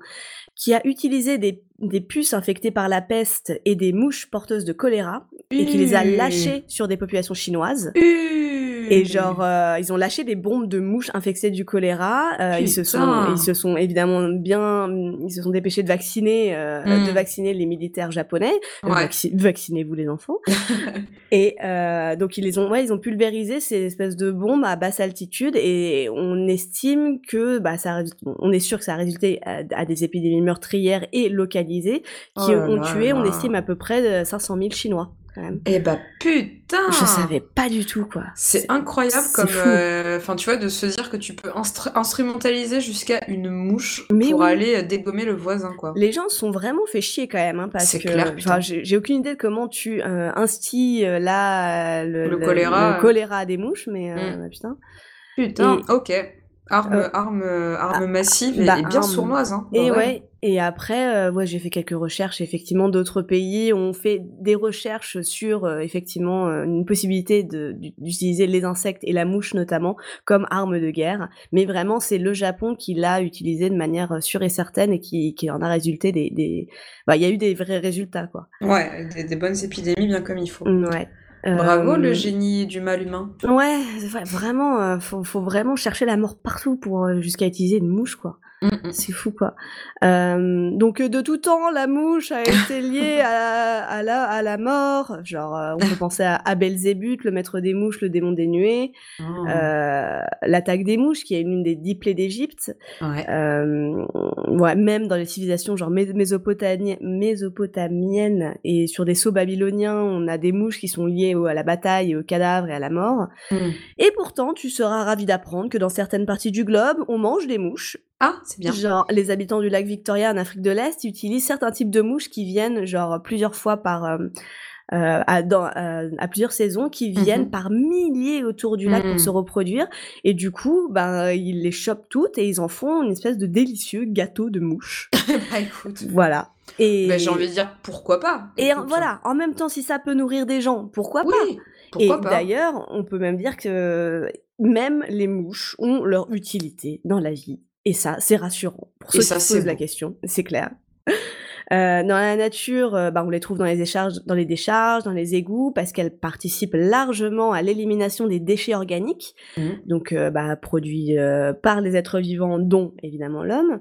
Speaker 2: qui a utilisé des, des puces infectées par la peste et des mouches porteuses de choléra et qui les a
Speaker 1: Mmh.
Speaker 2: lâchées sur des populations chinoises.
Speaker 1: Uh.
Speaker 2: Et genre, euh, ils ont lâché des bombes de mouches infectées du choléra. Euh, ils se sont, ils se sont évidemment bien, ils se sont dépêchés de vacciner, euh, de
Speaker 1: Mm.
Speaker 2: vacciner les militaires japonais.
Speaker 1: Ouais.
Speaker 2: Vacci- Vaccinez-vous les enfants. et euh, donc ils les ont, ouais, ils ont pulvérisé ces espèces de bombes à basse altitude et on estime que, bah, ça, on est sûr que ça a résulté à, à des épidémies meurtrières et localisées qui
Speaker 1: Oh
Speaker 2: ont
Speaker 1: là
Speaker 2: tué, on estime à peu près de 500 000 Chinois. Quand même.
Speaker 1: Eh bah putain
Speaker 2: Je savais pas du tout quoi.
Speaker 1: C'est incroyable comme, euh, enfin tu vois, de se dire que tu peux instru- instrumentaliser jusqu'à une mouche
Speaker 2: Mais
Speaker 1: pour
Speaker 2: oui.
Speaker 1: aller euh, dégommer le voisin, quoi.
Speaker 2: Les gens se sont vraiment fait chier quand même, hein, parce
Speaker 1: C'est
Speaker 2: que
Speaker 1: clair,
Speaker 2: j'ai aucune idée de comment tu euh, instilles euh, là le,
Speaker 1: Le choléra,
Speaker 2: le choléra à des mouches, mais euh,
Speaker 1: Mm.
Speaker 2: bah, putain.
Speaker 1: Putain,
Speaker 2: Et-
Speaker 1: ok. Arme,
Speaker 2: Euh,
Speaker 1: arme, arme massive et,
Speaker 2: bah,
Speaker 1: et bien
Speaker 2: arme.
Speaker 1: sournoise, hein.
Speaker 2: Et ouais, et après, euh, ouais, j'ai fait quelques recherches. Effectivement, d'autres pays ont fait des recherches sur euh, effectivement euh, une possibilité d'utiliser les insectes et la mouche notamment comme arme de guerre. Mais vraiment, c'est le Japon qui l'a utilisé de manière euh, sûre et certaine et qui, qui en a résulté des, des... Bah, il y a eu des vrais résultats quoi.
Speaker 1: Ouais, des, des bonnes épidémies bien comme il faut.
Speaker 2: Ouais.
Speaker 1: Bravo
Speaker 2: Euh,
Speaker 1: le génie du mal humain.
Speaker 2: Ouais, vraiment, euh, faut, faut vraiment chercher la mort partout pour euh, jusqu'à utiliser une mouche, quoi. C'est fou, quoi. Euh, donc, euh, de tout temps, la mouche a été liée à, à, la, à la mort. Genre, euh, on peut penser à, à Belzébuth, le maître des mouches, le démon des nuées.
Speaker 1: Oh.
Speaker 2: Euh, L'attaque des mouches, qui est l'une des dix plaies d'Égypte.
Speaker 1: Ouais.
Speaker 2: Euh, ouais, même dans les civilisations genre mé- mésopotami- mésopotamiennes et sur des sceaux babyloniens, on a des mouches qui sont liées au- à la bataille, au cadavre et à la mort.
Speaker 1: Mm.
Speaker 2: Et pourtant, tu seras ravi d'apprendre que dans certaines parties du globe, on mange des mouches.
Speaker 1: Ah, c'est bien.
Speaker 2: Genre, les habitants du lac Victoria en Afrique de l'Est utilisent certains types de mouches qui viennent, genre, plusieurs fois par. euh, euh, à, dans, euh, à plusieurs saisons, qui viennent
Speaker 1: Mhm.
Speaker 2: par milliers autour du lac pour se reproduire. Et du coup, ben, ils les chopent toutes et ils en font une espèce de délicieux gâteau de mouches.
Speaker 1: bah écoute.
Speaker 2: voilà. Et,
Speaker 1: Bah, j'ai envie de dire pourquoi pas?
Speaker 2: et
Speaker 1: Écoute.
Speaker 2: voilà, en même temps, si ça peut nourrir des gens, pourquoi pas?
Speaker 1: pourquoi
Speaker 2: et d'ailleurs, on peut même dire que même les mouches ont leur utilité dans la vie. Et ça, c'est rassurant. Pour
Speaker 1: Et
Speaker 2: ceux
Speaker 1: ça,
Speaker 2: qui se posent la question, c'est clair. Euh, dans la nature, euh, bah, on les trouve dans les, écharges, dans les décharges, dans les égouts, parce qu'elles participent largement à l'élimination des déchets organiques,
Speaker 1: Mhm.
Speaker 2: donc euh, bah, produits euh, par les êtres vivants, dont évidemment l'homme.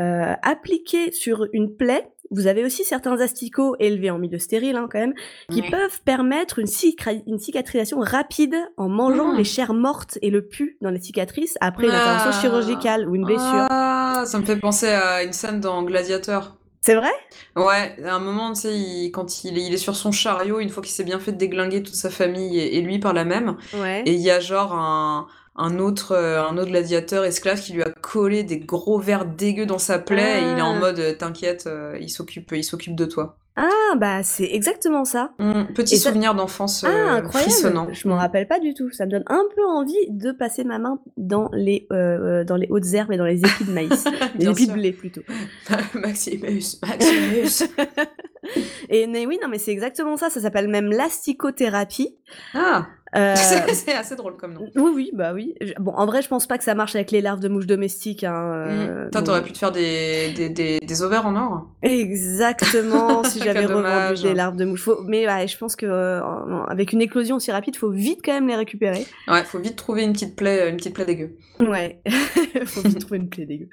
Speaker 2: Euh, appliqués sur une plaie, vous avez aussi certains asticots élevés en milieu stérile hein, quand même, qui
Speaker 1: Ouais.
Speaker 2: peuvent permettre une, cicatrisation rapide en mangeant
Speaker 1: Mm.
Speaker 2: les chairs mortes et le pu dans les cicatrices après une intervention
Speaker 1: Ah.
Speaker 2: chirurgicale ou une blessure.
Speaker 1: Ah, ça me fait penser à une scène dans Gladiateur.
Speaker 2: C'est vrai?
Speaker 1: Ouais, à un moment, tu sais, il- quand il est, il est sur son chariot, une fois qu'il s'est bien fait déglinguer toute sa famille et, et lui par la même,
Speaker 2: Ouais.
Speaker 1: et il y a genre un, un autre, euh, un autre gladiateur esclave qui lui a collé des gros vers dégueux dans sa plaie, et il est en
Speaker 2: Ah.
Speaker 1: mode euh, t'inquiète, euh, il s'occupe, il s'occupe de toi.
Speaker 2: Ah bah c'est exactement ça.
Speaker 1: Hum, petit
Speaker 2: Et ça-
Speaker 1: souvenir d'enfance
Speaker 2: Ah
Speaker 1: euh,
Speaker 2: incroyable.
Speaker 1: frissonnant.
Speaker 2: Je m'en rappelle pas du tout. Ça me donne un peu envie de passer ma main dans les euh, euh, dans les hautes herbes et dans les épis de maïs, les épis de blé plutôt.
Speaker 1: Maximus, Maximus.
Speaker 2: Et mais oui non mais c'est exactement ça. Ça s'appelle même l'asticothérapie.
Speaker 1: ah,
Speaker 2: Euh,
Speaker 1: c'est assez drôle comme nom.
Speaker 2: oui oui bah oui. Bon en vrai je pense pas que ça marche avec les larves de mouches domestiques. Hein, euh,
Speaker 1: Hum, Toi, t'aurais pu te faire des, des, des, des ovaires en or.
Speaker 2: Exactement, si j'avais revendu des larves de mouches. Faut- Mais ouais, je pense que euh, avec une éclosion aussi rapide, faut vite quand même les récupérer.
Speaker 1: Ouais, faut vite trouver une petite plaie, une petite plaie dégueu.
Speaker 2: Ouais, faut vite trouver une plaie dégueu.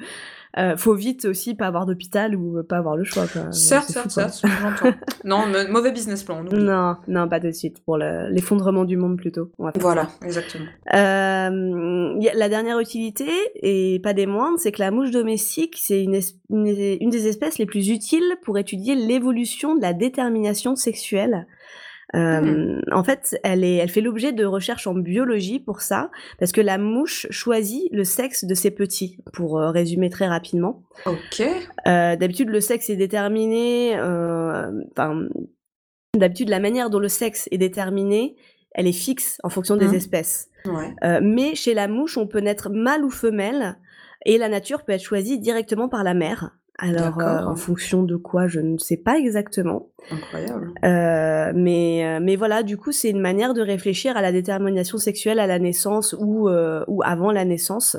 Speaker 2: Euh, faut vite aussi pas avoir d'hôpital ou pas avoir le choix. Quoi.
Speaker 1: Certes, certes,
Speaker 2: quoi.
Speaker 1: certes, j'entends. non, mauvais business plan.
Speaker 2: Non, non, pas de suite. Pour le- l'effondrement du monde plutôt. On va faire
Speaker 1: Voilà, exactement.
Speaker 2: Euh, la dernière utilité, et pas des moindres, c'est que la mouche domestique, c'est une, es- une, une des espèces les plus utiles pour étudier l'évolution de la détermination sexuelle. Euh, En fait, elle, est, elle fait l'objet de recherches en biologie pour ça, parce que la mouche choisit le sexe de ses petits, pour euh, résumer très rapidement.
Speaker 1: Ok.
Speaker 2: Euh, d'habitude, le sexe est déterminé. Enfin, d'habitude, la manière dont le sexe est déterminé, elle est fixe en fonction des
Speaker 1: Mhm.
Speaker 2: espèces.
Speaker 1: Ouais.
Speaker 2: Mais chez la mouche, on peut naître mâle ou femelle, et la nature peut être choisie directement par la mère. Alors, euh, en fonction de quoi, je ne sais pas exactement.
Speaker 1: Incroyable.
Speaker 2: Euh, mais, euh, mais voilà, du coup, c'est une manière de réfléchir à la détermination sexuelle à la naissance ou, euh, ou avant la naissance.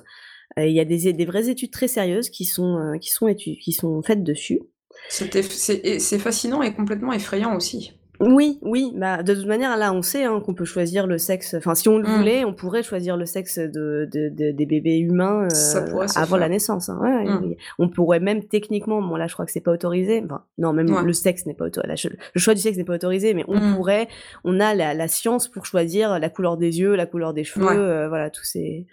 Speaker 2: Euh, Il y a des, des vraies études très sérieuses qui sont, euh, qui sont, qui sont faites dessus.
Speaker 1: C'est fascinant et complètement effrayant aussi.
Speaker 2: Oui, oui, bah, de toute manière, là, on sait hein, qu'on peut choisir le sexe. Enfin, si on le
Speaker 1: Mm.
Speaker 2: voulait, on pourrait choisir le sexe de, de- de- des bébés humains euh, avant la naissance. hein. Ouais,
Speaker 1: Mm.
Speaker 2: oui. On pourrait même techniquement, bon là, je crois que c'est pas autorisé. Enfin, non, même
Speaker 1: Ouais.
Speaker 2: le sexe n'est pas autorisé. Le choix du sexe n'est pas autorisé, mais on
Speaker 1: Mm.
Speaker 2: pourrait. On a la, la science pour choisir la couleur des yeux, la couleur des cheveux,
Speaker 1: Ouais.
Speaker 2: euh, voilà, tous ces.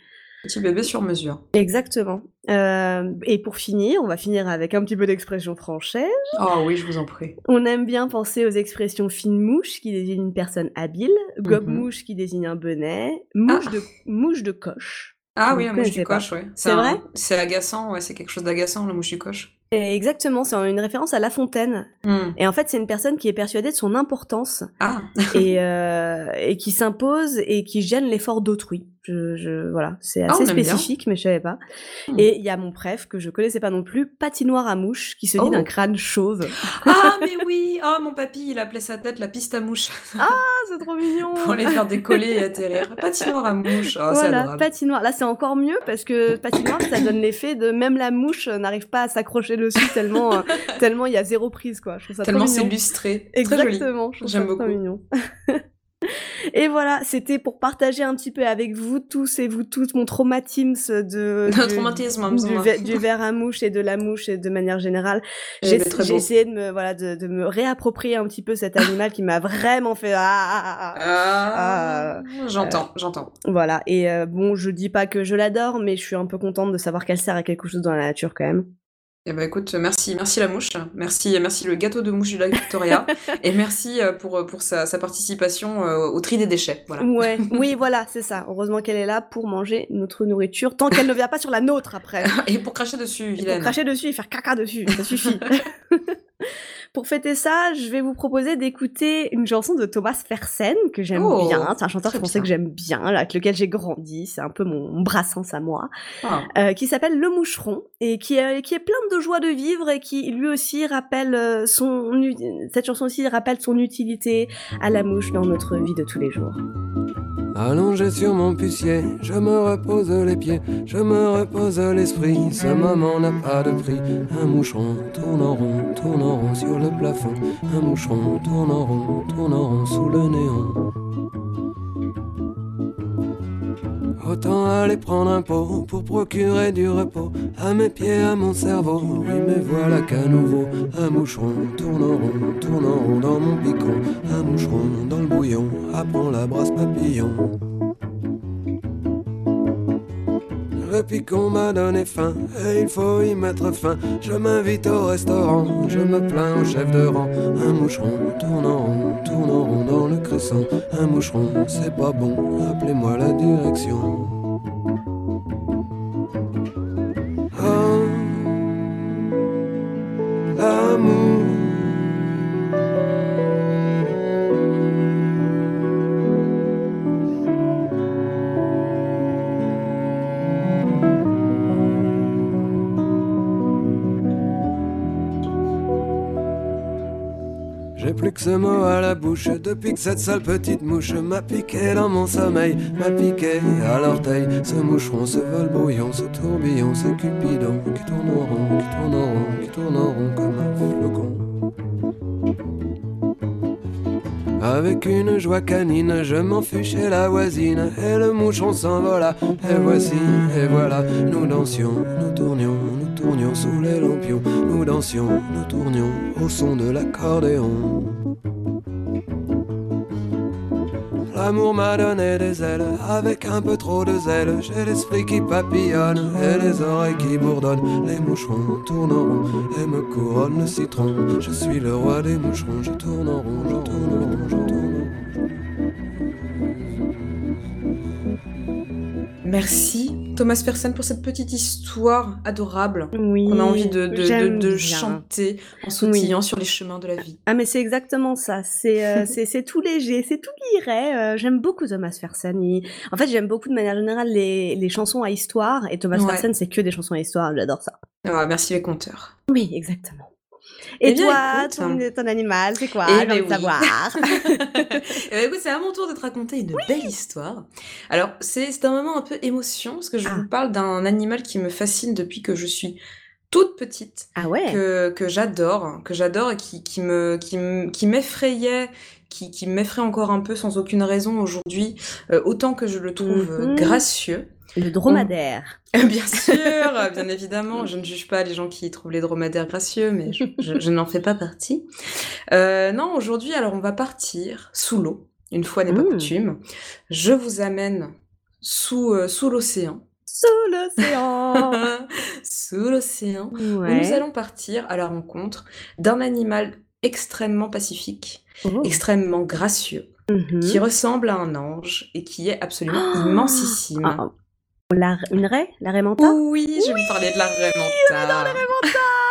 Speaker 1: Petit bébé sur mesure.
Speaker 2: Exactement. Euh, et pour finir, on va finir avec un petit peu d'expression française.
Speaker 1: Oh oui, je vous en prie.
Speaker 2: On aime bien penser aux expressions fine mouche qui désigne une personne habile, gobe
Speaker 1: Mhm.
Speaker 2: mouche qui désigne un bonnet, mouche, de, mouche de coche.
Speaker 1: Ah oui, la mouche du coche, ouais.
Speaker 2: C'est vrai?
Speaker 1: C'est agaçant, ouais, c'est quelque chose d'agaçant, la mouche du coche.
Speaker 2: Et exactement, c'est une référence à La Fontaine.
Speaker 1: Hmm.
Speaker 2: Et en fait, c'est une personne qui est persuadée de son importance
Speaker 1: Ah,
Speaker 2: et, euh, et qui s'impose et qui gêne l'effort d'autrui. Je, je- voilà, c'est
Speaker 1: Ah,
Speaker 2: assez
Speaker 1: bien.
Speaker 2: spécifique, mais je savais pas.
Speaker 1: Hmm.
Speaker 2: Et il y a mon préf que je connaissais pas non plus, patinoire à mouche, qui se dit
Speaker 1: Oh.
Speaker 2: d'un crâne chauve.
Speaker 1: ah mais oui Ah, mon papy, il appelait sa tête la piste à mouche.
Speaker 2: Ah, c'est trop mignon.
Speaker 1: pour les faire décoller et atterrir. Patinoire à mouche. Oh, c'est
Speaker 2: voilà, patinoire. Là, c'est encore mieux parce que patinoire, ça donne l'effet de même la mouche n'arrive pas à s'accrocher dessus tellement euh, tellement il y a zéro prise quoi. Je trouve ça
Speaker 1: Tellement
Speaker 2: trop
Speaker 1: c'est lustré.
Speaker 2: Exactement,
Speaker 1: J'aime
Speaker 2: trop
Speaker 1: beaucoup.
Speaker 2: mignon. Et voilà, c'était pour partager un petit peu avec vous tous et vous toutes mon traumatisme de du-
Speaker 1: traumatisme,
Speaker 2: du, ver- du verre à mouche et de la mouche et de manière générale. J'ai
Speaker 1: Eh ben,
Speaker 2: j'ai
Speaker 1: beau.
Speaker 2: essayé de me voilà de, de me réapproprier un petit peu cet animal qui m'a vraiment fait ah, ah, ah, ah.
Speaker 1: Ah,
Speaker 2: Euh,
Speaker 1: j'entends, j'entends.
Speaker 2: Voilà, et euh, bon, je dis pas que je l'adore, mais je suis un peu contente de savoir qu'elle sert à quelque chose dans la nature quand même.
Speaker 1: Eh ben écoute, merci, merci la mouche, merci, merci le gâteau de mouche du lac Victoria, et merci euh, pour, pour sa, sa participation euh, au tri des déchets. Voilà.
Speaker 2: Ouais, oui, voilà, c'est ça. Heureusement qu'elle est là pour manger notre nourriture, tant qu'elle ne vient pas sur la nôtre après.
Speaker 1: Et pour cracher dessus,
Speaker 2: Et pour
Speaker 1: vilaine.
Speaker 2: cracher dessus et faire caca dessus, ça suffit. Pour fêter ça, je vais vous proposer d'écouter une chanson de Thomas Fersen que j'aime
Speaker 1: Oh,
Speaker 2: bien. C'est un chanteur français
Speaker 1: bien.
Speaker 2: que j'aime bien, avec lequel j'ai grandi. C'est un peu mon, brassens à moi.
Speaker 1: Ah.
Speaker 2: euh, qui s'appelle Le Moucheron et qui est, qui est plein de joie de vivre et qui lui aussi rappelle euh, son cette chanson aussi rappelle son utilité à la mouche dans notre vie de tous les jours.
Speaker 3: Allongé sur mon pucier, je me repose les pieds, je me repose l'esprit. Ce moment n'a pas de prix. Un moucheron tourne en rond, tourne en rond sur le plafond. Un moucheron tourne en rond, tourne en rond sous le néon. Autant aller prendre un pot pour procurer du repos à mes pieds, à mon cerveau. Oui, mais voilà qu'à nouveau, un moucheron tourne en rond, tourne en rond dans mon picon. Un moucheron dans le bouillon, apprends la brasse papillon. Le picon m'a donné faim et il faut y mettre fin. Je m'invite au restaurant, je me plains au chef de rang. Un moucheron tourne en rond, tourne en rond dans le crescent. Un moucheron, c'est pas bon, appelez-moi la direction. Depuis que cette sale petite mouche m'a piqué dans mon sommeil, m'a piqué à l'orteil. Ce moucheron, ce vol brouillon, ce tourbillon, ce cupidon qui tourne en rond, qui tourne en rond, qui tourne en rond comme un flocon. Avec une joie canine, je m'enfuis chez la voisine et le moucheron s'envola. Et voici, et voilà, nous dansions, nous tournions, nous tournions sous les lampions, nous dansions, nous tournions au son de l'accordéon. L'amour m'a donné des ailes, avec un peu trop de zèle. J'ai l'esprit qui papillonne et les oreilles qui bourdonnent. Les moucherons tournent en rond et me couronnent le citron. Je suis le roi des moucherons, je tourne en rond, je tourne en rond, je tourne en rond.
Speaker 1: Merci Thomas Fersen pour cette petite histoire adorable
Speaker 2: Oui.
Speaker 1: qu'on a envie de, de, de,
Speaker 2: j'aime
Speaker 1: de
Speaker 2: bien.
Speaker 1: chanter en sautillant sur les chemins de la vie.
Speaker 2: Ah mais c'est exactement ça. C'est euh, c'est tout léger, c'est tout guiré. Euh, j'aime beaucoup Thomas Fersen. Il- En fait, j'aime beaucoup de manière générale les, les chansons à histoire et Thomas
Speaker 1: Ouais.
Speaker 2: Fersen c'est que des chansons à histoire. J'adore ça.
Speaker 1: Ah, merci les conteurs.
Speaker 2: Oui, exactement. Et
Speaker 1: Eh bien,
Speaker 2: toi,
Speaker 1: écoute.
Speaker 2: ton, ton animal, c'est quoi
Speaker 1: Eh
Speaker 2: J'ai
Speaker 1: ben
Speaker 2: envie de
Speaker 1: oui.
Speaker 2: savoir.
Speaker 1: Eh ben, écoute, c'est à mon tour de te raconter une belle histoire. Alors, c'est un moment un peu émotion, parce que je
Speaker 2: Ah.
Speaker 1: vous parle d'un animal qui me fascine depuis que je suis toute petite
Speaker 2: Ah ouais
Speaker 1: que, j'adore, que j'adore et qui, qui me qui, m'effrayait, qui, qui m'effraie encore un peu sans aucune raison aujourd'hui, euh, autant que je le trouve
Speaker 2: Mhm.
Speaker 1: gracieux.
Speaker 2: Le dromadaire.
Speaker 1: Bien sûr, bien évidemment, je ne juge pas les gens qui trouvent les dromadaires gracieux, mais je, je- je n'en fais pas partie. Euh, non, aujourd'hui, alors on va partir sous l'eau, une fois n'est pas
Speaker 2: Mm.
Speaker 1: coutume. Je vous amène sous, euh, sous l'océan.
Speaker 2: Sous l'océan.
Speaker 1: sous l'océan.
Speaker 2: ouais.
Speaker 1: Nous allons partir à la rencontre d'un animal extrêmement pacifique,
Speaker 2: Oh.
Speaker 1: extrêmement gracieux,
Speaker 2: Mhm.
Speaker 1: qui ressemble à un ange et qui est absolument
Speaker 2: Oh
Speaker 1: immensissime.
Speaker 2: Ah, la- une raie La raie manta
Speaker 1: Oui, je vais vous parler de la raie manta.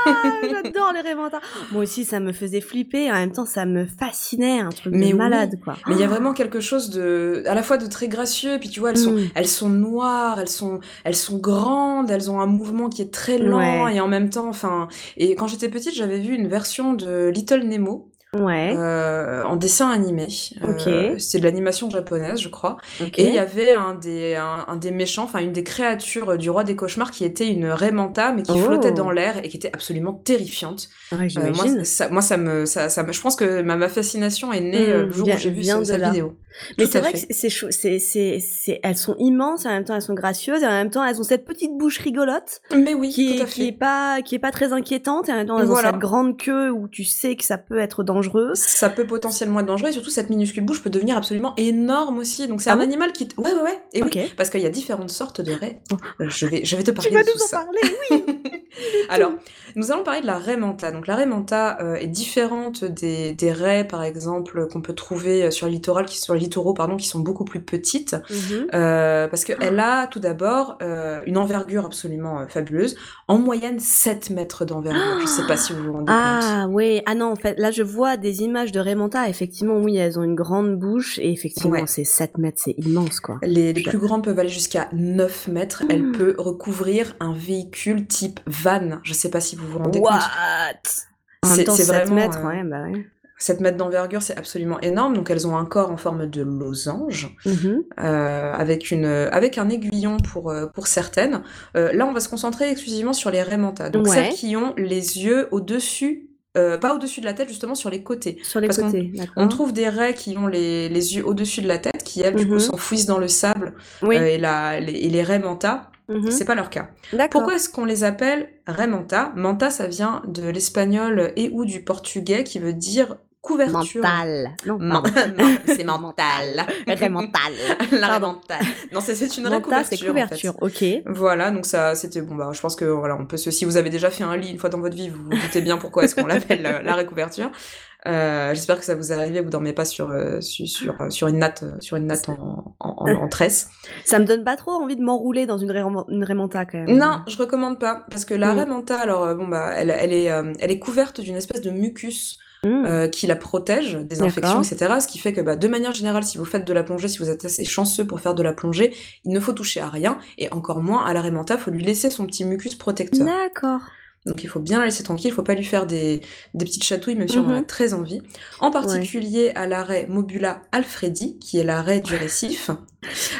Speaker 2: Ah, J'adore les raies manta. Moi aussi, ça me faisait flipper. En même temps, ça me fascinait. Un truc
Speaker 1: Mais
Speaker 2: de
Speaker 1: oui.
Speaker 2: malade, quoi.
Speaker 1: Mais il y a vraiment quelque chose de, à la fois de très gracieux, et puis tu vois, elles sont,
Speaker 2: Mm.
Speaker 1: elles sont noires, elles sont, elles sont grandes, elles ont un mouvement qui est très lent,
Speaker 2: Ouais.
Speaker 1: et en même temps, enfin, et quand j'étais petite, j'avais vu une version de Little Nemo,
Speaker 2: Ouais.
Speaker 1: euh, en dessin animé. Euh, c'est de l'animation japonaise, je crois.
Speaker 2: ok.
Speaker 1: Et il y avait un des, un, un des méchants, enfin une des créatures du roi des cauchemars qui était une raie manta, mais qui
Speaker 2: Oh.
Speaker 1: flottait dans l'air et qui était absolument terrifiante.
Speaker 2: Ouais,
Speaker 1: Euh, moi, ça, moi, ça me, ça, ça me, je pense que ma, ma fascination est née euh,
Speaker 2: Mm,
Speaker 1: le jour où j'ai vu cette vidéo.
Speaker 2: Mais c'est vrai
Speaker 1: fait.
Speaker 2: que c'est, c'est, c'est, c'est, elles sont immenses, en même temps elles sont gracieuses, et en même temps elles ont cette petite bouche rigolote
Speaker 1: Mais oui,
Speaker 2: qui,
Speaker 1: tout à
Speaker 2: est, qui est pas, qui est pas très inquiétante, et en même temps elles
Speaker 1: Voilà.
Speaker 2: ont cette grande queue où tu sais que ça peut être dangereux.
Speaker 1: Ça peut potentiellement être dangereux et surtout cette minuscule bouche peut devenir absolument énorme aussi. Donc c'est
Speaker 2: Ah
Speaker 1: un
Speaker 2: bon
Speaker 1: animal qui... t- Ouais, ouais, ouais. Et oui, parce qu'il y a différentes sortes de raies. Euh, Je vais, je vais te parler
Speaker 2: Tu vas
Speaker 1: de
Speaker 2: nous
Speaker 1: tout
Speaker 2: en
Speaker 1: ça.
Speaker 2: parler, oui.
Speaker 1: Alors, nous allons parler de la raie manta. Donc la raie manta euh, est différente des, des raies, par exemple, qu'on peut trouver sur le littoral, qui, sur les littoraux, pardon, qui sont beaucoup plus petites.
Speaker 2: Mhm.
Speaker 1: Euh, parce qu'elle a tout d'abord euh, une envergure absolument euh, fabuleuse, en moyenne 7 mètres d'envergure. Je sais pas si vous vous rendez compte.
Speaker 2: Ah oui, ah non, en fait, là je vois des images de Raymanta, effectivement, oui, elles ont une grande bouche, et effectivement,
Speaker 1: Ouais.
Speaker 2: c'est 7 mètres, c'est immense, quoi.
Speaker 1: Les, les plus grandes peuvent aller jusqu'à 9 mètres. Elle
Speaker 2: Mm.
Speaker 1: peut recouvrir un véhicule type van. Je sais pas si vous vous rendez
Speaker 2: What?
Speaker 1: Compte.
Speaker 2: Même
Speaker 1: C'est-
Speaker 2: 7
Speaker 1: vraiment,
Speaker 2: mètres,
Speaker 1: euh,
Speaker 2: ouais, bah ouais.
Speaker 1: 7 mètres d'envergure, c'est absolument énorme. Donc elles ont un corps en forme de losange.
Speaker 2: Mhm.
Speaker 1: euh, avec une avec un aiguillon pour euh, pour certaines. Euh, là, on va se concentrer exclusivement sur les Raymanta. Donc
Speaker 2: Ouais.
Speaker 1: celles qui ont les yeux au-dessus, euh, pas au-dessus de la tête, justement sur les côtés.
Speaker 2: Sur les
Speaker 1: Parce
Speaker 2: côtés.
Speaker 1: On trouve des raies qui ont les, les yeux au-dessus de la tête, qui elles du coup
Speaker 2: Mhm.
Speaker 1: s'enfouissent dans le sable
Speaker 2: Oui,
Speaker 1: euh, et, la, les, et les raies manta,
Speaker 2: mhm.
Speaker 1: c'est pas leur cas. Pourquoi est-ce qu'on les appelle raies manta ça vient de l'espagnol et ou du portugais qui veut dire couverture.
Speaker 2: Mental. Non,
Speaker 1: Man- c'est mental.
Speaker 2: Raymental.
Speaker 1: La mentale. Non, c'est une raie
Speaker 2: Mental, c'est
Speaker 1: couverture. en fait.
Speaker 2: couverture, ok.
Speaker 1: Voilà, donc ça, c'était bon. Bah, je pense que voilà, on peut. Se, si vous avez déjà fait un lit une fois dans votre vie, vous vous doutez bien pourquoi est-ce qu'on l'appelle la, la récouverture. Euh, J'espère que ça vous est arrivé. Vous dormez pas sur euh, sur sur, euh, sur une natte sur une natte en, en, en, en tresse.
Speaker 2: Ça me donne pas trop envie de m'enrouler dans une, une Raymanta, quand même.
Speaker 1: Non, je recommande pas parce que la
Speaker 2: Mm.
Speaker 1: raie manta, alors bon bah, elle, elle est elle est couverte d'une espèce de mucus
Speaker 2: Mm.
Speaker 1: euh, qui la protège des infections, etc. Ce qui fait que, bah, de manière générale, si vous faites de la plongée, si vous êtes assez chanceux pour faire de la plongée, il ne faut toucher à rien, et encore moins à la raie manta, faut lui laisser son petit mucus protecteur.
Speaker 2: D'accord.
Speaker 1: Donc il faut bien la laisser tranquille, il faut pas lui faire des, des petites chatouilles, même si on en a
Speaker 2: Mhm.
Speaker 1: très envie. En particulier à l'arrêt Mobula alfredi, qui est l'arrêt du récif.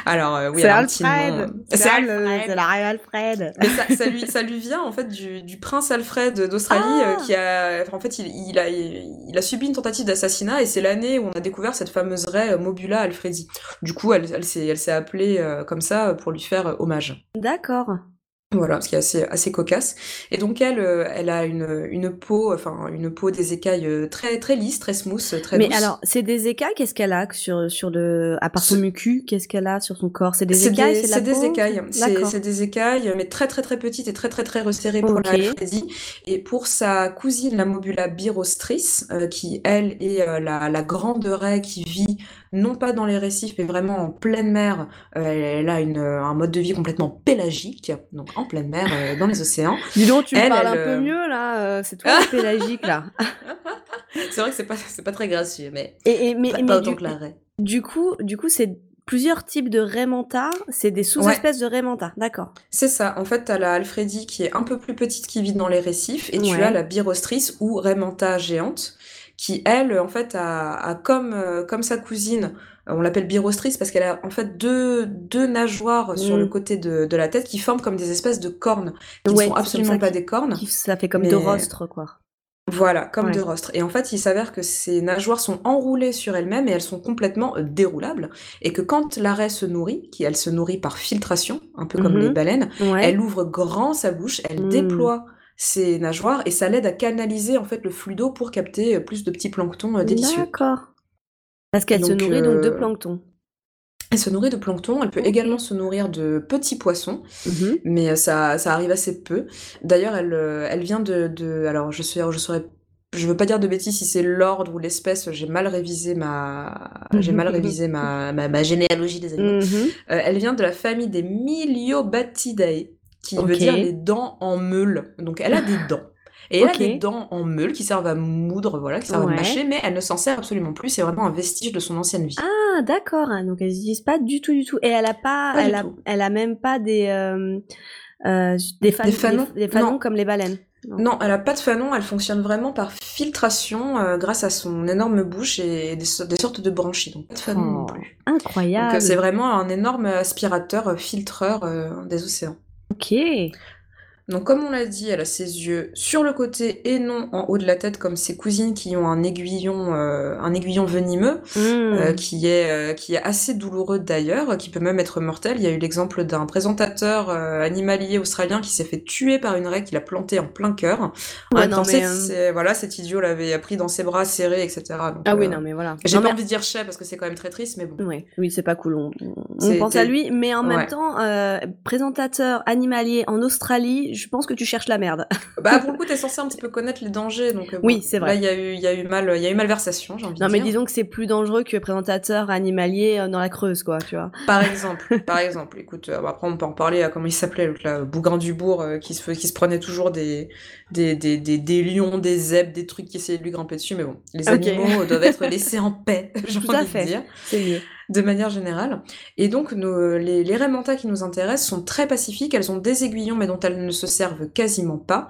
Speaker 1: Alors euh, oui,
Speaker 2: c'est Alfred.
Speaker 1: euh,
Speaker 2: C'est
Speaker 1: Alfred.
Speaker 2: c'est la Ray Alfred.
Speaker 1: Mais ça, ça lui, ça lui vient en fait du, du prince Alfred d'Australie
Speaker 2: Ah.
Speaker 1: euh, qui a, en fait, il, il a, il a subi une tentative d'assassinat et c'est l'année où on a découvert cette fameuse raie euh, Mobula alfredi. Du coup, elle, elle s'est, appelée euh, comme ça pour lui faire hommage.
Speaker 2: D'accord.
Speaker 1: Voilà, ce qui est assez, assez cocasse. Et donc elle, euh, elle a une, une peau, enfin une peau des écailles euh, très, très lisse, très smooth, très
Speaker 2: Mais
Speaker 1: douce.
Speaker 2: alors, c'est des écailles, qu'est-ce qu'elle a sur, sur le. À part son mucu, qu'est-ce qu'elle a sur son corps? C'est des écailles C'est
Speaker 1: des écailles. C'est des écailles, mais très très très petites et très très très resserrées pour
Speaker 2: Ok.
Speaker 1: la Alfredi. Et pour sa cousine, la Mobula birostris, euh, qui elle est euh, la, la grande raie qui vit non pas dans les récifs, mais vraiment en pleine mer. Euh, elle a une, un mode de vie complètement pélagique, donc en pleine mer, euh, dans les océans.
Speaker 2: Dis donc, tu me
Speaker 1: Elle,
Speaker 2: parles
Speaker 1: elle,
Speaker 2: un peu
Speaker 1: euh,
Speaker 2: mieux là. euh, C'est toi pélagique là.
Speaker 1: C'est vrai que c'est pas, c'est pas très gracieux, mais
Speaker 2: Et, et- mais,
Speaker 1: pas,
Speaker 2: mais
Speaker 1: pas
Speaker 2: du,
Speaker 1: autant que la raie.
Speaker 2: du coup, du coup, c'est plusieurs types de Raymanta. C'est des sous-espèces de Raymanta. D'accord.
Speaker 1: C'est ça. En fait, t'as la Alfredi qui est un peu plus petite qui vit dans les récifs et tu
Speaker 2: Ouais.
Speaker 1: as la Birostris ou Raymanta géante qui, elle, en fait, a, a comme, euh, comme sa cousine on l'appelle birostris parce qu'elle a en fait deux, deux nageoires sur le
Speaker 2: Mm.
Speaker 1: côté de, de la tête qui forment comme des espèces de cornes, qui ne sont absolument pas des cornes.
Speaker 2: Qui- Ça fait comme
Speaker 1: Mais-
Speaker 2: deux rostres, quoi.
Speaker 1: Voilà, comme
Speaker 2: Ouais.
Speaker 1: de rostre. Et en fait, il s'avère que ces nageoires sont enroulées sur elles-mêmes et elles sont complètement euh, déroulables. Et que quand l'arrêt se nourrit, qui elle se nourrit par filtration, un peu comme les baleines,
Speaker 2: Ouais.
Speaker 1: elle ouvre grand sa bouche, elle
Speaker 2: Mm.
Speaker 1: déploie ses nageoires et ça l'aide à canaliser en fait le flux d'eau pour capter euh, plus de petits planctons délicieux.
Speaker 2: D'accord. Parce qu'elle se nourrit donc de
Speaker 1: euh,
Speaker 2: plancton.
Speaker 1: Elle se nourrit de plancton, elle peut également se nourrir de petits poissons,
Speaker 2: Mhm.
Speaker 1: mais euh, ça, ça arrive assez peu. D'ailleurs, elle, euh, elle vient de, de- alors je suis, je saurais, je veux pas dire de bêtises si c'est l'ordre ou l'espèce. J'ai mal révisé ma, j'ai mal révisé ma, ma, ma généalogie des animaux.
Speaker 2: Mhm.
Speaker 1: Euh, elle vient de la famille des Myliobatidae, qui veut dire les dents en meule. Donc elle a des dents. Et elle a des dents en meule qui servent à moudre, voilà, qui servent
Speaker 2: Ouais.
Speaker 1: à mâcher, mais elle ne s'en sert absolument plus. C'est vraiment un vestige de son ancienne vie.
Speaker 2: Ah, d'accord. hein, Donc, elles n'utilisent pas du tout, du tout. Et elle a pas, elle, a, elle a même pas des, euh, euh, des, fan-
Speaker 1: Des fanons
Speaker 2: des, fanons
Speaker 1: Non.
Speaker 2: comme les baleines.
Speaker 1: Non, elle a pas de fanon, elle fonctionne vraiment par filtration euh, grâce à son énorme bouche et des, so- des sortes de branchies. Donc pas de fanon non
Speaker 2: Oh,
Speaker 1: plus.
Speaker 2: Incroyable.
Speaker 1: C'est vraiment un énorme aspirateur, filtreur euh, des océans.
Speaker 2: Ok.
Speaker 1: Donc comme on l'a dit, elle a ses yeux sur le côté et non en haut de la tête comme ses cousines qui ont un aiguillon, euh, un aiguillon venimeux
Speaker 2: Hmm.
Speaker 1: euh, qui est euh, qui est assez douloureux d'ailleurs, qui peut même être mortel. Il y a eu l'exemple d'un présentateur animalier australien qui s'est fait tuer par une raie qu'il a plantée en plein cœur. En
Speaker 2: Ouais, non, mais,
Speaker 1: voilà, cet idiot l'avait pris dans ses bras serrés, etc. Donc,
Speaker 2: Ah oui, non, mais voilà.
Speaker 1: J'ai pas
Speaker 2: mais-
Speaker 1: envie de dire chais parce que c'est quand même très triste, mais bon.
Speaker 2: Ouais, oui, c'est pas cool. On, pense à lui, mais en même temps, présentateur animalier en Australie, je pense que tu cherches la merde.
Speaker 1: Bah pour le coup, t'es censé un petit peu connaître les dangers, donc. euh, bon,
Speaker 2: Oui, c'est vrai.
Speaker 1: Là, il y a eu, y a eu mal, il y a eu malversation, j'ai envie
Speaker 2: non,
Speaker 1: de
Speaker 2: mais
Speaker 1: dire.
Speaker 2: disons que c'est plus dangereux que présentateur animalier euh, dans la Creuse, quoi, tu vois.
Speaker 1: Par exemple, par exemple, écoute, euh, après on peut en parler, à comment il s'appelait l'autre là, Bougrain du Bourg, euh, qui se, qui se prenait toujours des, des, des, des, des lions, des zèbres, des trucs qui essayaient de lui grimper dessus, mais bon, les animaux doivent être laissés en paix, j'ai
Speaker 2: Tout à
Speaker 1: envie
Speaker 2: fait.
Speaker 1: de dire,
Speaker 2: C'est mieux.
Speaker 1: De manière générale. Et donc, nos, les, les qui nous intéressent sont très pacifiques, elles ont des aiguillons, mais dont elles ne se servent quasiment pas,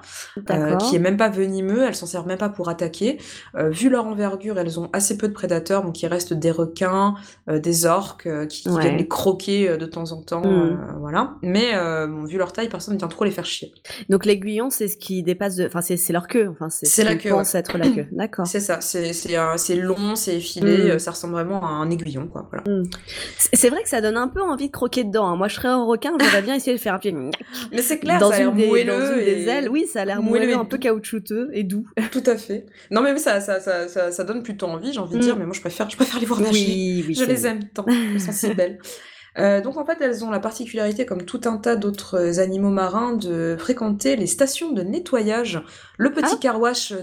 Speaker 1: euh, qui est même pas venimeux, elles s'en servent même pas pour attaquer. Euh, vu leur envergure, elles ont assez peu de prédateurs, donc il reste des requins, euh, des orques qui, qui
Speaker 2: Ouais.
Speaker 1: viennent les croquer de temps en temps,
Speaker 2: Mm.
Speaker 1: euh, voilà. Mais bon, vu leur taille, personne ne vient trop les faire chier.
Speaker 2: Donc l'aiguillon, c'est ce qui dépasse de, enfin c'est leur queue, enfin c'est ce
Speaker 1: C'est la queue,
Speaker 2: pensent être la queue. D'accord.
Speaker 1: C'est ça, c'est long, c'est effilé,
Speaker 2: Mm.
Speaker 1: euh, ça ressemble vraiment à un aiguillon, quoi. Voilà.
Speaker 2: C'est c'est vrai que ça donne un peu envie de croquer dedans. hein. Moi, je serais un requin, j'aurais bien essayé de faire un pied
Speaker 1: Mais c'est clair,
Speaker 2: dans
Speaker 1: ça a l'air moelleux et-
Speaker 2: des ailes. Oui, ça a l'air
Speaker 1: moelleux
Speaker 2: un peu caoutchouteux et doux.
Speaker 1: Tout à fait. Non mais ça, ça, ça, ça, ça donne plutôt envie, j'ai envie de
Speaker 2: Mm.
Speaker 1: dire, mais moi je préfère, je préfère les voir nager.
Speaker 2: Oui, oui.
Speaker 1: Je les aime tant, elles sont si belles. Euh, donc en fait, elles ont la particularité, comme tout un tas d'autres animaux marins, de fréquenter les stations de nettoyage, le petit
Speaker 2: Ah.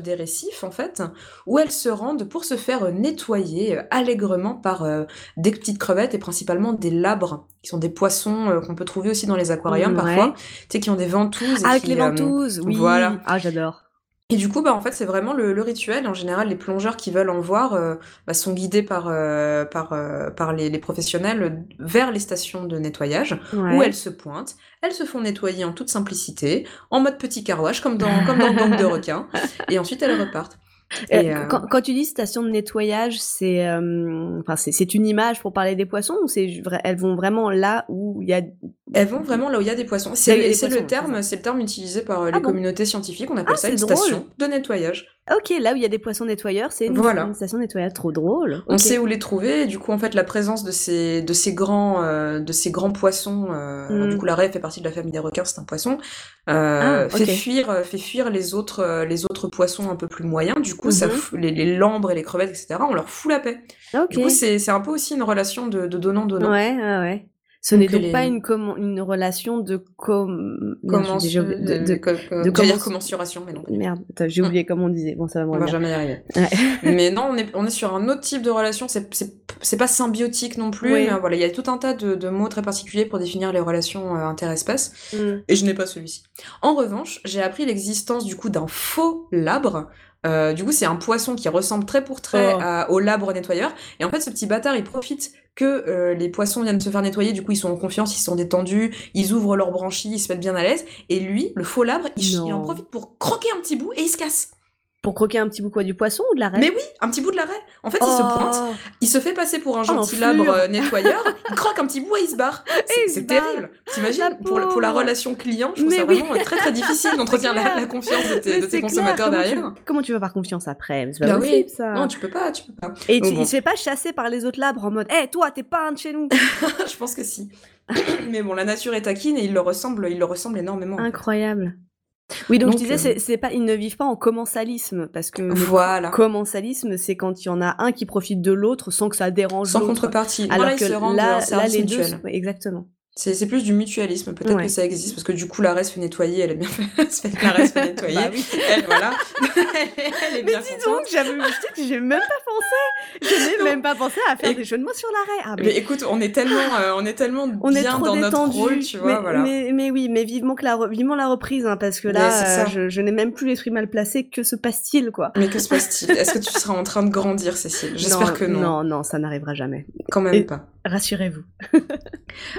Speaker 1: des récifs en fait, où elles se rendent pour se faire nettoyer euh, allègrement par euh, des petites crevettes et principalement des labres, qui sont des poissons euh, qu'on peut trouver aussi dans les aquariums parfois,
Speaker 2: ouais.
Speaker 1: tu sais, qui ont des ventouses. et
Speaker 2: Ah, avec
Speaker 1: qui,
Speaker 2: les ventouses, oui.
Speaker 1: voilà.
Speaker 2: Ah, j'adore.
Speaker 1: Et du coup, bah, en fait, c'est vraiment le, le rituel. En général, les plongeurs qui veulent en voir euh, bah, sont guidés par, euh, par, euh, par les, les professionnels vers les stations de nettoyage
Speaker 2: Ouais.
Speaker 1: où elles se pointent. Elles se font nettoyer en toute simplicité, en mode petit carouage, comme dans, comme dans Gang de requins. Et ensuite, elles repartent.
Speaker 2: Euh,
Speaker 1: Et, euh,
Speaker 2: quand, quand tu dis station de nettoyage, c'est euh, enfin c'est c'est une image pour parler des poissons ou c'est elles vont vraiment là où il y a
Speaker 1: Elles vont vraiment là où il y a des poissons. C'est le terme, c'est le terme utilisé par les
Speaker 2: Ah bon?
Speaker 1: communautés scientifiques. On appelle
Speaker 2: Ah,
Speaker 1: ça une
Speaker 2: drôle.
Speaker 1: station de nettoyage.
Speaker 2: Ok là où il y a des poissons nettoyeurs, c'est une,
Speaker 1: Voilà.
Speaker 2: une station nettoyage trop drôle.
Speaker 1: On sait où les trouver. Et du coup, en fait, la présence de ces de ces grands euh, de ces grands poissons. euh, alors,
Speaker 2: Mm.
Speaker 1: du coup, la raie fait partie de la famille des requins. C'est un poisson. euh,
Speaker 2: Ah,
Speaker 1: fait fuir fait fuir les autres les autres poissons un peu plus moyens. Du coup, ça
Speaker 2: Mhm.
Speaker 1: les, les lambres et les crevettes, etc. On leur fout la paix. Du coup, c'est un peu aussi une relation de, de donnant donnant.
Speaker 2: Ouais, ouais, ouais. Ce n'est donc
Speaker 1: les-
Speaker 2: pas une, relation de com...
Speaker 1: Comment
Speaker 2: déjà
Speaker 1: dire
Speaker 2: comment-
Speaker 1: commensuration, mais non.
Speaker 2: Merde, j'ai oublié comment on disait. Bon, ça va me
Speaker 1: On va jamais y arriver.
Speaker 2: Ouais.
Speaker 1: mais non, on est, on est sur un autre type de relation. C'est, pas symbiotique non plus.
Speaker 2: Oui.
Speaker 1: Mais euh, voilà, il y a tout un tas de, de mots très particuliers pour définir les relations euh, interespèces.
Speaker 2: Mm.
Speaker 1: Et je n'ai pas celui-ci. En revanche, j'ai appris l'existence du coup d'un faux labre. Euh, du coup, c'est un poisson qui ressemble très pour trait
Speaker 2: Oh.
Speaker 1: à- au labre nettoyeur. Et en fait, ce petit bâtard, il profite que euh, les poissons viennent se faire nettoyer. Du coup, ils sont en confiance, ils sont détendus, ils ouvrent leurs branchies, ils se mettent bien à l'aise. Et lui, le faux labre, il, il en profite pour croquer un petit bout et il se casse.
Speaker 2: Pour croquer un petit bout quoi, du poisson ou de la raie
Speaker 1: Mais oui, un petit bout de la raie. En fait, il se pointe,
Speaker 2: Oh.
Speaker 1: il se fait passer pour un
Speaker 2: Oh,
Speaker 1: gentil
Speaker 2: l'enflure.
Speaker 1: labre euh, nettoyeur, il croque un petit bout et il se barre. C'est- terrible. T'imagines pour, pour la relation client, je trouve
Speaker 2: Mais
Speaker 1: ça
Speaker 2: oui.
Speaker 1: vraiment euh, très très difficile d'entretenir la, confiance de tes, de consommateurs
Speaker 2: comment
Speaker 1: derrière.
Speaker 2: Tu, comment tu veux faire confiance après? C'est pas
Speaker 1: Bah oui.
Speaker 2: possible ça.
Speaker 1: Non, tu peux pas, tu peux pas.
Speaker 2: Et
Speaker 1: Donc
Speaker 2: tu,
Speaker 1: bon.
Speaker 2: il se fait pas chasser par les autres labres en mode Hé, toi, t'es pas un de chez nous
Speaker 1: je pense que si. Mais bon, la nature est taquine et il le ressemble, il le ressemble énormément.
Speaker 2: Incroyable. Oui, donc,
Speaker 1: Donc,
Speaker 2: je disais,
Speaker 1: euh,
Speaker 2: c'est- pas, ils ne vivent pas en commensalisme, parce que le
Speaker 1: Voilà.
Speaker 2: commensalisme, c'est quand il y en a un qui profite de l'autre sans que ça dérange
Speaker 1: Sans contrepartie.
Speaker 2: Alors que
Speaker 1: se rendent
Speaker 2: là, là, les deux, exactement.
Speaker 1: C'est c'est plus du mutualisme. Peut-être
Speaker 2: Ouais.
Speaker 1: que ça existe parce que du coup, la reste fait nettoyer. Elle est bien fait. se fait- la reste fait nettoyer.
Speaker 2: Bah oui.
Speaker 1: Elle, voilà. elle est
Speaker 2: Mais
Speaker 1: bien
Speaker 2: dis
Speaker 1: contente.
Speaker 2: donc, j'avais, je j'ai même pas pensé. Je n'ai même pas pensé à faire
Speaker 1: Et-
Speaker 2: des jeux de mots sur l'arrêt. Ah,
Speaker 1: Mais écoute, on est tellement, euh, on est tellement
Speaker 2: on est
Speaker 1: bien
Speaker 2: trop
Speaker 1: dans notre
Speaker 2: détendu.
Speaker 1: rôle, tu vois,
Speaker 2: mais,
Speaker 1: voilà.
Speaker 2: mais, mais oui, mais vivement que la, re- vivement la reprise, hein, parce que là, euh, je, je n'ai même plus l'esprit mal placé. Que se passe-t-il, quoi
Speaker 1: Mais que se passe-t-il? Est-ce que tu seras en train de grandir, Cécile? J'espère que non.
Speaker 2: Non, non, ça n'arrivera jamais.
Speaker 1: Quand même
Speaker 2: Et-
Speaker 1: pas.
Speaker 2: Rassurez-vous.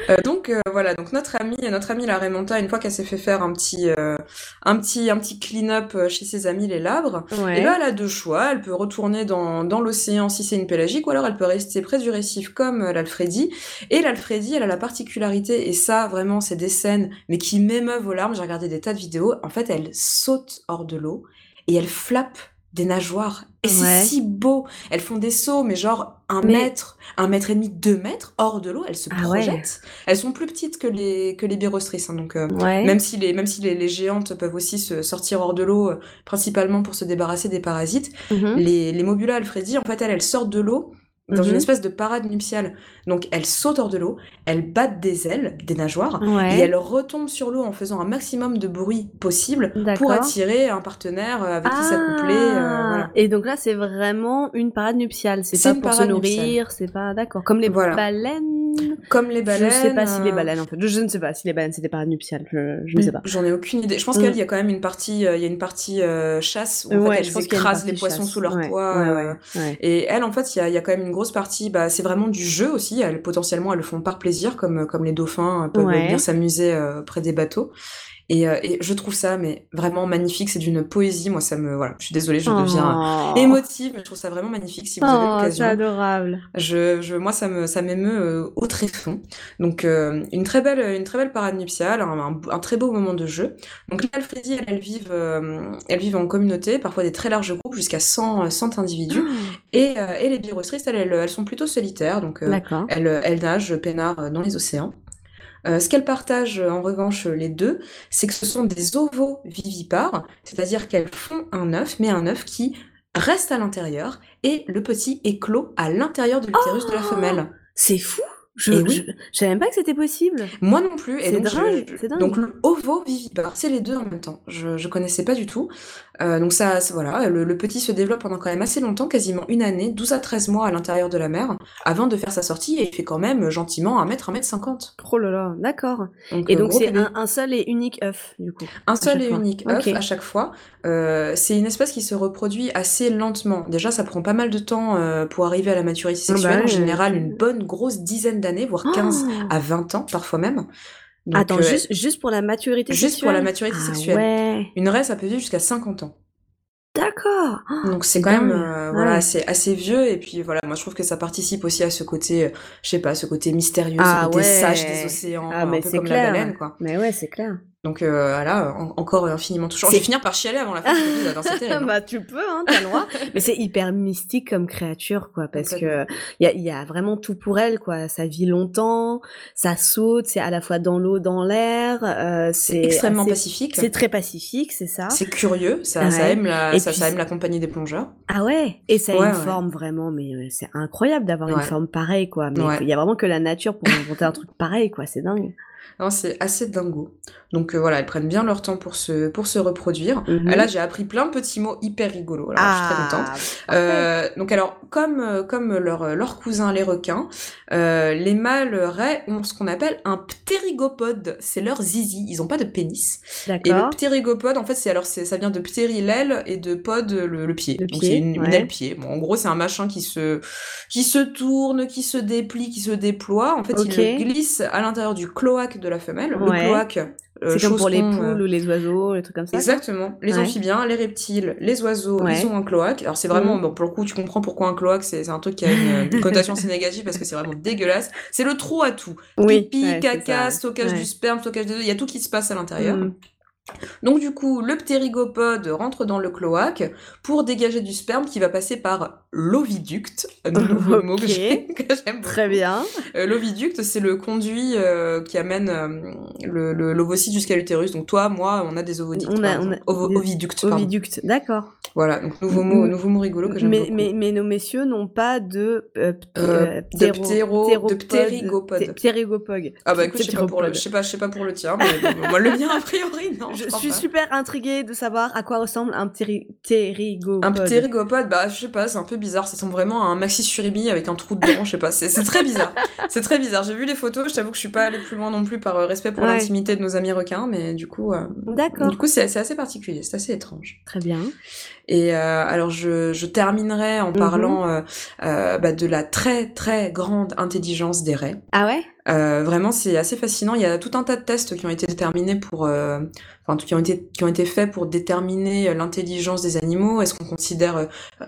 Speaker 1: Euh, donc euh, voilà, donc notre amie, notre amie la Raymanta, une fois qu'elle s'est fait faire un petit, euh, un petit, un petit clean-up chez ses amis les labres,
Speaker 2: Ouais.
Speaker 1: Et là, elle a deux choix. Elle peut retourner dans, dans l'océan si c'est une pélagique, ou alors elle peut rester près du récif comme l'Alfredi. Et l'Alfredi, elle a la particularité, et ça, vraiment, c'est des scènes, mais qui m'émeuvent aux larmes. J'ai regardé des tas de vidéos. En fait, elle saute hors de l'eau et elle flappe des nageoires. Et
Speaker 2: Ouais.
Speaker 1: c'est si beau. Elles font des sauts, mais genre un
Speaker 2: Mais-
Speaker 1: mètre, un mètre et demi, deux mètres hors de l'eau. Elles se
Speaker 2: Ah ouais.
Speaker 1: projettent. Elles sont plus petites que les, que les birostris, hein, donc, euh,
Speaker 2: Ouais.
Speaker 1: même si les, même si les, les géantes peuvent aussi se sortir hors de l'eau, euh, principalement pour se débarrasser des parasites,
Speaker 2: Mhm.
Speaker 1: les, les Mobula Alfredi, en fait, elles, elles sortent de l'eau dans
Speaker 2: Mhm.
Speaker 1: une espèce de parade nuptiale. Donc, elles sautent hors de l'eau, elles battent des ailes, des nageoires,
Speaker 2: Ouais.
Speaker 1: et elles retombent sur l'eau en faisant un maximum de bruit possible pour attirer un partenaire euh, avec qui s'accoupler.
Speaker 2: Ah.
Speaker 1: euh, voilà.
Speaker 2: Et donc là, c'est vraiment une parade nuptiale. C'est pas
Speaker 1: une
Speaker 2: pour se nourrir, c'est pas d'accord. Comme les
Speaker 1: Voilà.
Speaker 2: baleines.
Speaker 1: Comme les baleines.
Speaker 2: Je sais pas si les
Speaker 1: euh,
Speaker 2: baleines en fait. Je, je ne sais pas si les baleines c'était parade nuptiale. Je, je ne sais pas.
Speaker 1: J'en ai aucune idée. Je pense
Speaker 2: Mm.
Speaker 1: qu'il y a quand même une partie, euh, il y a une partie euh, chasse où en
Speaker 2: Ouais,
Speaker 1: fait, elles écrasent les poissons
Speaker 2: chasse.
Speaker 1: sous leur
Speaker 2: Ouais,
Speaker 1: poids.
Speaker 2: ouais.
Speaker 1: Et elles, en fait, il y a, il y a quand même une grosse partie, bah, c'est vraiment du jeu aussi. Elles, potentiellement, elles le font par plaisir, comme, comme les dauphins peuvent bien s'amuser euh, près des bateaux. Et, euh, et je trouve ça, mais vraiment magnifique. C'est d'une poésie. Moi, ça me, voilà. Je suis désolée, je deviens
Speaker 2: Oh.
Speaker 1: émotive. mais Je trouve ça vraiment magnifique. Si vous avez
Speaker 2: Oh, c'est
Speaker 1: l'occasion,
Speaker 2: adorable.
Speaker 1: je, je, moi, ça me, ça m'émeut euh, au tréfonds. Donc, euh, une très belle, une très belle parade nuptiale, un, un, un très beau moment de jeu. Donc, les Alfredi, elles, elles vivent, euh, elles vivent en communauté, parfois des très larges groupes, jusqu'à 100, 100 individus. Et, euh, et les birostristes, elles, elles, elles sont plutôt solitaires, donc euh, elles, elles nagent peinard euh, dans les océans. Euh, ce qu'elles partagent euh, en revanche les deux, c'est que ce sont des ovovivipares, c'est-à-dire qu'elles font un œuf, mais un œuf qui reste à l'intérieur et le petit éclot à l'intérieur de l'utérus de la
Speaker 2: Oh
Speaker 1: femelle.
Speaker 2: C'est fou. Je,
Speaker 1: oui.
Speaker 2: je, je savais même pas que c'était possible.
Speaker 1: Moi non plus. Et
Speaker 2: C'est
Speaker 1: donc,
Speaker 2: dingue,
Speaker 1: je- donc le ovovivipare, c'est les deux en même temps. Je, je connaissais pas du tout. Euh, donc ça, voilà, le, le petit se développe pendant quand même assez longtemps, quasiment une année, 12 à 13 mois à l'intérieur de la mer, avant de faire sa sortie, et il fait quand même gentiment 1 mètre, 1 mètre 50.
Speaker 2: Oh là là, d'accord. Et
Speaker 1: euh,
Speaker 2: donc c'est un, un seul et unique œuf, du coup.
Speaker 1: Un seul et
Speaker 2: fois.
Speaker 1: unique œuf à chaque fois. Euh, c'est une espèce qui se reproduit assez lentement. Déjà, ça prend pas mal de temps euh, pour arriver à la maturité
Speaker 2: Ah bah
Speaker 1: sexuelle. en général, une bonne grosse dizaine d'années, voire 15
Speaker 2: Oh
Speaker 1: à 20 ans, parfois même. Donc,
Speaker 2: Attends,
Speaker 1: euh,
Speaker 2: juste, juste pour la maturité
Speaker 1: juste
Speaker 2: sexuelle
Speaker 1: pour la maturité
Speaker 2: Ah
Speaker 1: sexuelle.
Speaker 2: ouais,
Speaker 1: Une raie, ça peut vivre jusqu'à 50 ans.
Speaker 2: d'accord.
Speaker 1: Donc c'est quand même euh,
Speaker 2: Ouais.
Speaker 1: voilà, c'est assez vieux et puis voilà, moi je trouve que ça participe aussi à ce côté, euh, je sais pas, ce côté mystérieux,
Speaker 2: Ah
Speaker 1: ce côté
Speaker 2: ouais.
Speaker 1: sage des océans,
Speaker 2: Ah,
Speaker 1: un
Speaker 2: mais
Speaker 1: peu
Speaker 2: c'est
Speaker 1: comme
Speaker 2: clair.
Speaker 1: la baleine quoi.
Speaker 2: Mais ouais, c'est clair.
Speaker 1: Donc euh, voilà, en- encore infiniment touchant. Je
Speaker 2: C'est-
Speaker 1: vais finir par chialer avant la fin de l'épisode, hein, c'est terrible.
Speaker 2: bah tu peux, hein, t'as le droit. Mais c'est hyper mystique comme créature, quoi, parce que il y a, y a vraiment tout pour elle, quoi. Ça vit longtemps, ça saute, c'est à la fois dans l'eau, dans l'air. euh,
Speaker 1: C'est extrêmement
Speaker 2: assez-
Speaker 1: pacifique.
Speaker 2: C'est très pacifique, c'est ça.
Speaker 1: C'est curieux, ça, ça aime la, ça,
Speaker 2: puis
Speaker 1: ça aime la compagnie des plongeurs.
Speaker 2: Ah ouais. Et ça a
Speaker 1: Ouais,
Speaker 2: une
Speaker 1: ouais.
Speaker 2: forme vraiment, mais euh, c'est incroyable d'avoir une forme pareille, quoi. Mais il y a vraiment que la nature pour inventer un truc pareil, quoi. C'est dingue.
Speaker 1: Non, c'est assez dingo. Donc euh, voilà, elles prennent bien leur temps pour se, pour se reproduire.
Speaker 2: Mhm.
Speaker 1: Là, j'ai appris plein de petits mots hyper rigolos. Alors, je suis très contente.
Speaker 2: parfait.
Speaker 1: Euh, donc alors, comme, euh, comme leurs leurs cousins les requins, euh, les mâles raies ont ce qu'on appelle un ptérygopode. C'est leur zizi. Ils ont pas de pénis. Et le
Speaker 2: D'accord.
Speaker 1: ptérygopode, en fait, c'est alors ça vient de ptéry l'aile et de pod le, le pied.
Speaker 2: Le
Speaker 1: Donc c'est une, aile pied. Bon, en gros, c'est un machin qui se qui se tourne, qui se déplie, qui se déploie. En fait,
Speaker 2: Ok.
Speaker 1: il glisse à l'intérieur du cloaque cloaque de la femelle.
Speaker 2: Ouais.
Speaker 1: Le cloaque, euh,
Speaker 2: C'est comme pour les
Speaker 1: qu'on,
Speaker 2: poules
Speaker 1: euh,
Speaker 2: ou les oiseaux, les trucs comme ça.
Speaker 1: Exactement. Les
Speaker 2: Ouais.
Speaker 1: amphibiens, les reptiles, les oiseaux,
Speaker 2: Ouais.
Speaker 1: ils ont un cloaque. Alors c'est vraiment,
Speaker 2: Mhm.
Speaker 1: bon, pour le coup, tu comprends pourquoi un cloaque, c'est un truc qui a une, une connotation assez négative parce que c'est vraiment dégueulasse. C'est le trou à tout.
Speaker 2: Oui,
Speaker 1: Pipi, caca, stockage du sperme, stockage des œufs, il y a tout qui se passe à l'intérieur.
Speaker 2: Mm.
Speaker 1: Donc du coup, le ptérygopode rentre dans le cloaque pour dégager du sperme qui va passer par l'oviducte, un nouveau mot que j'aime beaucoup.
Speaker 2: Très bien.
Speaker 1: Euh, l'oviducte, c'est le conduit euh, qui amène euh, l'ovocyte jusqu'à l'utérus. Donc toi, moi, on a des ovoductes.
Speaker 2: On a- on a
Speaker 1: exemple. Ovo-
Speaker 2: des
Speaker 1: oviductes, pardon.
Speaker 2: Oviducte, d'accord.
Speaker 1: Voilà, donc nouveau mot,
Speaker 2: Mm.
Speaker 1: nouveau mot rigolo que j'aime
Speaker 2: Mais,
Speaker 1: beaucoup.
Speaker 2: mais, mais nos messieurs n'ont pas de
Speaker 1: de ptérygopode.
Speaker 2: pté- ptérygopode.
Speaker 1: Ah bah écoute, je sais pas pour le,
Speaker 2: Ptéropode.
Speaker 1: je sais pas, je sais pas pour le tien, mais moi le mien a priori non.
Speaker 2: Je suis
Speaker 1: pas.
Speaker 2: super intriguée de savoir à quoi ressemble un ptéri- ptérygopode.
Speaker 1: Un ptérygopode, bah je sais pas, c'est un peu bizarre, ça ressemble vraiment à un maxi surimi avec un trou dedans, je sais pas, c'est très bizarre. C'est très bizarre. J'ai vu les photos, je t'avoue que je suis pas allée plus loin non plus par euh, respect pour
Speaker 2: Ouais.
Speaker 1: l'intimité de nos amis requins, mais du coup, euh,
Speaker 2: D'accord.
Speaker 1: du coup c'est c'est assez particulier, c'est assez étrange.
Speaker 2: Très bien.
Speaker 1: Et euh, alors je, je terminerai en
Speaker 2: Mhm.
Speaker 1: parlant euh, euh, bah, de la très très grande intelligence des raies.
Speaker 2: Ah ouais?
Speaker 1: Euh, vraiment, c'est assez fascinant. Il y a tout un tas de tests qui ont été déterminés pour, euh, enfin, qui ont été qui ont été faits pour déterminer l'intelligence des animaux. Est-ce qu'on considère euh,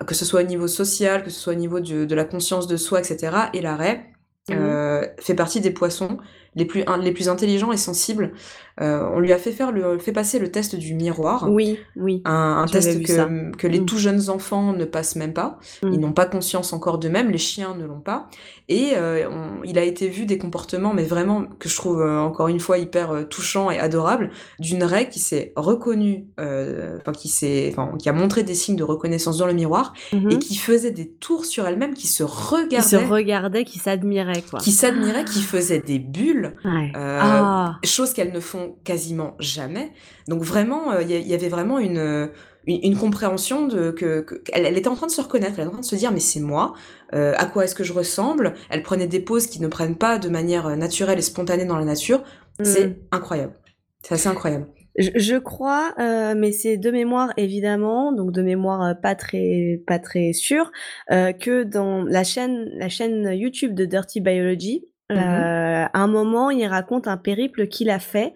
Speaker 1: que ce soit au niveau social, que ce soit au niveau de, de la conscience de soi, etc. Et la raie
Speaker 2: Mhm.
Speaker 1: euh, fait partie des poissons les plus un- les plus intelligents et sensibles. Euh, on lui a fait faire le fait passer le test du miroir.
Speaker 2: Oui, oui.
Speaker 1: Un, test que, que les
Speaker 2: Mm.
Speaker 1: tout jeunes enfants ne passent même pas.
Speaker 2: Mm.
Speaker 1: Ils n'ont pas conscience encore d'eux-mêmes, les chiens ne l'ont pas. Et euh, on- il a été vu des comportements, mais vraiment que je trouve euh, encore une fois hyper touchant et adorable, d'une raie qui s'est reconnue, enfin qui s'est, qui a montré des signes de reconnaissance dans le miroir
Speaker 2: Mhm.
Speaker 1: et qui faisait des tours sur elle-même, qui se
Speaker 2: Qui
Speaker 1: regardait,
Speaker 2: se regardait, qui s'admirait, quoi.
Speaker 1: qui s'admirait, qui faisait des bulles.
Speaker 2: Ouais.
Speaker 1: Euh,
Speaker 2: Ah.
Speaker 1: chose qu'elles ne font quasiment jamais. Donc vraiment, euh, il y, avait vraiment une, euh, une, une compréhension de que, que- elle, elle était en train de se reconnaître, elle était en train de se dire mais c'est moi. euh, à quoi est-ce que je ressemble? Elle prenait des poses qui ne prennent pas de manière naturelle et spontanée dans la nature. C'est
Speaker 2: Mm.
Speaker 1: incroyable. C'est assez incroyable.
Speaker 2: Je, je crois, euh, mais c'est de mémoire évidemment, donc de mémoire pas très pas très sûre, euh, que dans la chaîne la chaîne YouTube de Dirty Biology,
Speaker 1: Mhm.
Speaker 2: euh, un moment il raconte un périple qu'il a fait.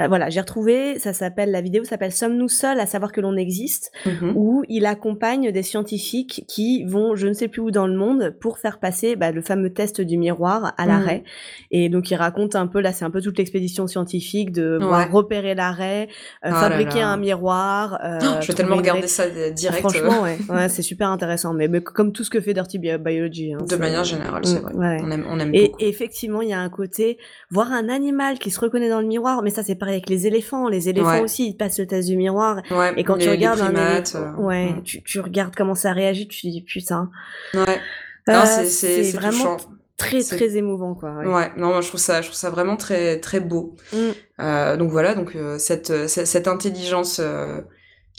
Speaker 2: Euh, voilà, j'ai retrouvé, ça s'appelle la vidéo s'appelle Sommes-nous seuls à savoir que l'on existe,
Speaker 1: Mhm.
Speaker 2: où il accompagne des scientifiques qui vont je ne sais plus où dans le monde pour faire passer bah, le fameux test du miroir à
Speaker 1: Mhm.
Speaker 2: l'arrêt. Et donc il raconte un peu là, c'est un peu toute l'expédition scientifique de
Speaker 1: Ouais.
Speaker 2: repérer l'arrêt, euh,
Speaker 1: Oh
Speaker 2: fabriquer
Speaker 1: là.
Speaker 2: un miroir. euh,
Speaker 1: Oh, je vais tellement regarder ça
Speaker 2: Ah,
Speaker 1: direct.
Speaker 2: Franchement, ouais, ouais c'est super intéressant. Mais, mais comme tout ce que fait Dirty Bi- Biology. hein,
Speaker 1: de
Speaker 2: c'est-
Speaker 1: manière générale, c'est
Speaker 2: Mm,
Speaker 1: vrai.
Speaker 2: ouais.
Speaker 1: On aime, on aime
Speaker 2: Et,
Speaker 1: beaucoup.
Speaker 2: et effectivement, il y a un côté, voir un animal qui se reconnaît dans le miroir, mais ça c'est avec les éléphants. Les éléphants
Speaker 1: Ouais.
Speaker 2: aussi, ils passent le test du miroir.
Speaker 1: Ouais,
Speaker 2: Et quand
Speaker 1: les-
Speaker 2: tu regardes un
Speaker 1: primates,
Speaker 2: éléphant,
Speaker 1: euh,
Speaker 2: ouais, tu, tu regardes comment ça réagit, tu te dis putain.
Speaker 1: Ouais.
Speaker 2: Euh,
Speaker 1: Non, c'est-
Speaker 2: vraiment
Speaker 1: touchant.
Speaker 2: très très émouvant quoi. ouais.
Speaker 1: Non, moi je trouve ça, je trouve ça vraiment très très beau.
Speaker 2: Mm.
Speaker 1: Euh, donc voilà, donc euh, cette, cette intelligence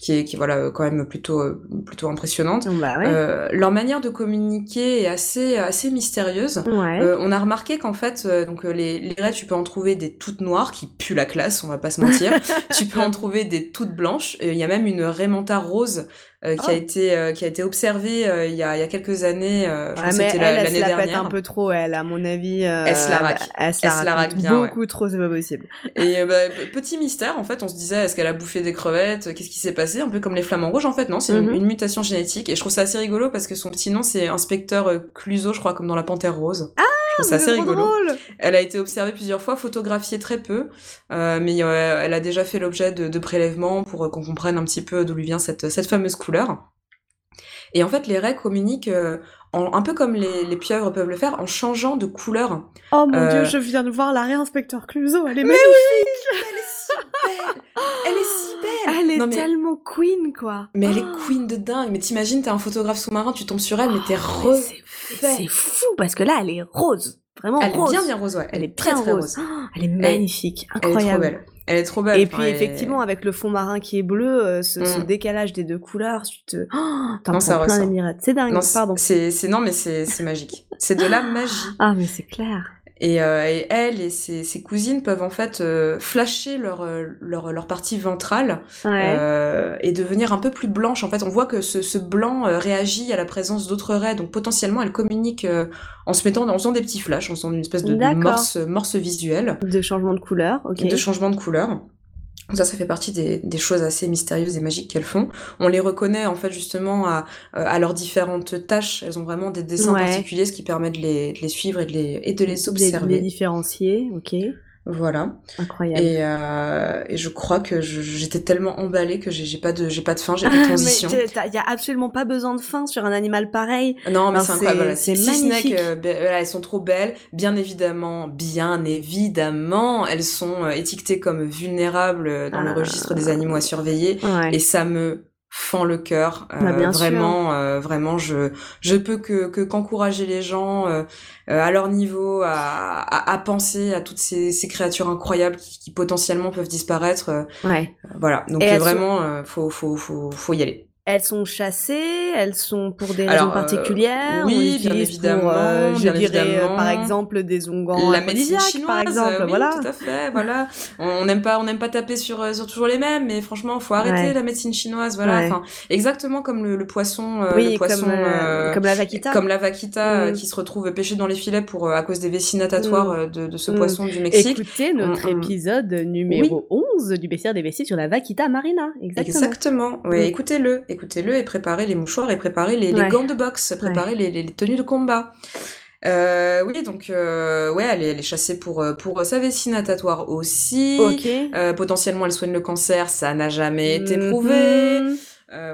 Speaker 1: qui est qui voilà euh, quand même plutôt euh, plutôt impressionnante.
Speaker 2: Bah ouais.
Speaker 1: Euh, leur manière de communiquer est assez assez mystérieuse.
Speaker 2: ouais.
Speaker 1: Euh, on a remarqué qu'en fait, euh, donc euh, les, les raies, tu peux en trouver des toutes noires qui puent la classe, on va pas se mentir. tu peux en trouver des toutes blanches. Et Il y a même une Raymanta rose euh, qui a
Speaker 2: Oh.
Speaker 1: été euh, qui a été observée euh, il y a il y a quelques années. euh, je que
Speaker 2: mais elle,
Speaker 1: la-
Speaker 2: elle, se
Speaker 1: l'année
Speaker 2: la pète
Speaker 1: dernière.
Speaker 2: un peu trop, elle, à mon avis. euh,
Speaker 1: Elle se la raque.
Speaker 2: Elle se
Speaker 1: la raque bien, ouais.
Speaker 2: Beaucoup trop, c'est pas possible.
Speaker 1: Et euh, bah, petit mystère, en fait, on se disait, est-ce qu'elle a bouffé des crevettes Qu'est-ce qui s'est passé Un peu comme les flamants rouges, en fait, non, c'est une-
Speaker 2: Mhm.
Speaker 1: une, mutation génétique. Et je trouve ça assez rigolo parce que son petit nom, c'est inspecteur Cluseau, je crois, comme dans la Panthère Rose. Ah, assez
Speaker 2: c'est trop
Speaker 1: rigolo.
Speaker 2: drôle.
Speaker 1: Elle a été observée plusieurs fois, photographiée très peu, euh, mais euh, elle a déjà fait l'objet de, de prélèvements pour qu'on comprenne un petit peu d'où lui vient cette, cette fameuse Et en fait, les raies communiquent euh, en- un peu comme les, les pieuvres peuvent le faire, en changeant de couleur.
Speaker 2: Oh mon
Speaker 1: Euh,
Speaker 2: dieu, je viens de voir la réinspecteur Cluzo, elle est magnifique.
Speaker 1: Elle est si belle Elle est si belle
Speaker 2: Elle est
Speaker 1: Non, mais-
Speaker 2: tellement queen, quoi.
Speaker 1: Mais elle est
Speaker 2: Oh.
Speaker 1: queen de dingue. Mais t'imagines, t'es un photographe sous-marin, tu tombes sur elle, mais t'es
Speaker 2: Oh, mais
Speaker 1: refait.
Speaker 2: c'est- C'est fou, parce que là, elle est rose. Vraiment
Speaker 1: Elle
Speaker 2: rose.
Speaker 1: est bien bien rose, ouais.
Speaker 2: Elle est
Speaker 1: très très
Speaker 2: rose. Oh, elle est magnifique,
Speaker 1: Elle est trop
Speaker 2: incroyable.
Speaker 1: belle. Elle est trop belle.
Speaker 2: Et puis
Speaker 1: elle
Speaker 2: effectivement, avec le fond marin qui est bleu, euh, ce, ce
Speaker 1: Mm.
Speaker 2: décalage des deux couleurs, tu te... Oh, t'en
Speaker 1: Non, ça
Speaker 2: plein. C'est dingue,
Speaker 1: Non,
Speaker 2: pardon.
Speaker 1: c'est non mais c'est magique. C'est de la magie.
Speaker 2: Ah, mais c'est clair.
Speaker 1: Et, euh, et elle et ses, ses, cousines peuvent en fait euh, flasher leur, euh, leur, leur partie ventrale
Speaker 2: Ouais.
Speaker 1: euh, et devenir un peu plus blanche. En fait, on voit que ce, ce blanc euh, réagit à la présence d'autres raies, donc potentiellement elle communique euh, en se mettant, en faisant des petits flashs, en faisant une espèce de, de morse, morse visuelle,
Speaker 2: De changement de couleur, ok.
Speaker 1: de changement de couleur. Ça, ça fait partie des, des choses assez mystérieuses et magiques qu'elles font. On les reconnaît en fait justement à, euh, à leurs différentes tâches. Elles ont vraiment des dessins
Speaker 2: Ouais.
Speaker 1: particuliers, ce qui permet de les, de les suivre et de les, et de les observer.
Speaker 2: les différencier, ok.
Speaker 1: Voilà.
Speaker 2: Incroyable.
Speaker 1: Et, euh, et je crois que j'étais tellement emballée que j'ai pas de j'ai pas de fin, j'ai pas de transition.
Speaker 2: il y a absolument pas besoin de fin sur un animal pareil.
Speaker 1: Non, mais c'est incroyable.
Speaker 2: C'est magnifique.
Speaker 1: ben, voilà, elles sont trop belles. Bien évidemment, bien évidemment, elles sont euh, étiquetées comme vulnérables euh, dans le
Speaker 2: Ah.
Speaker 1: registre des animaux à surveiller.
Speaker 2: Ouais.
Speaker 1: Et ça me fend le cœur. Euh,
Speaker 2: Bah, sûr.
Speaker 1: vraiment, euh, vraiment, je je peux que que qu'encourager les gens euh, euh, à leur niveau à, à, à penser à toutes ces, ces créatures incroyables qui, qui potentiellement peuvent disparaître. euh,
Speaker 2: ouais.
Speaker 1: voilà. Donc euh, vraiment, euh, faut faut faut faut y aller.
Speaker 2: Elles sont chassées, elles sont pour des
Speaker 1: Alors,
Speaker 2: raisons
Speaker 1: euh,
Speaker 2: particulières.
Speaker 1: oui, bien évidemment,
Speaker 2: Pour, euh, je
Speaker 1: bien
Speaker 2: dirais, euh,
Speaker 1: évidemment.
Speaker 2: par exemple, des onguents
Speaker 1: la médecine chinoise,
Speaker 2: par exemple.
Speaker 1: oui,
Speaker 2: voilà.
Speaker 1: tout à fait, voilà. On n'aime pas, on n'aime pas taper sur, euh, sur toujours les mêmes, mais franchement, faut arrêter
Speaker 2: Ouais.
Speaker 1: la médecine chinoise, voilà.
Speaker 2: Ouais.
Speaker 1: Enfin, exactement comme le, le poisson, euh,
Speaker 2: oui,
Speaker 1: le poisson,
Speaker 2: comme, comme la vaquita.
Speaker 1: comme la vaquita
Speaker 2: Mm.
Speaker 1: qui se retrouve pêché dans les filets pour à cause des vessies natatoires
Speaker 2: Mm.
Speaker 1: de, de ce
Speaker 2: Mm.
Speaker 1: poisson du Mexique.
Speaker 2: Écoutez notre épisode numéro 11 du baissière des vessies sur la vaquita marina. Exactement.
Speaker 1: Exactement. Écoutez-le, écoutez-le et préparez les mouchoirs et préparez les, gants de boxe, préparez les, les, les tenues de combat. Euh, oui, donc euh, ouais, elle est, elle est chassée pour euh, pour sa vessie natatoire aussi.
Speaker 2: Ok.
Speaker 1: Euh, potentiellement, elle soigne le cancer, ça n'a jamais été
Speaker 2: Mhm.
Speaker 1: prouvé.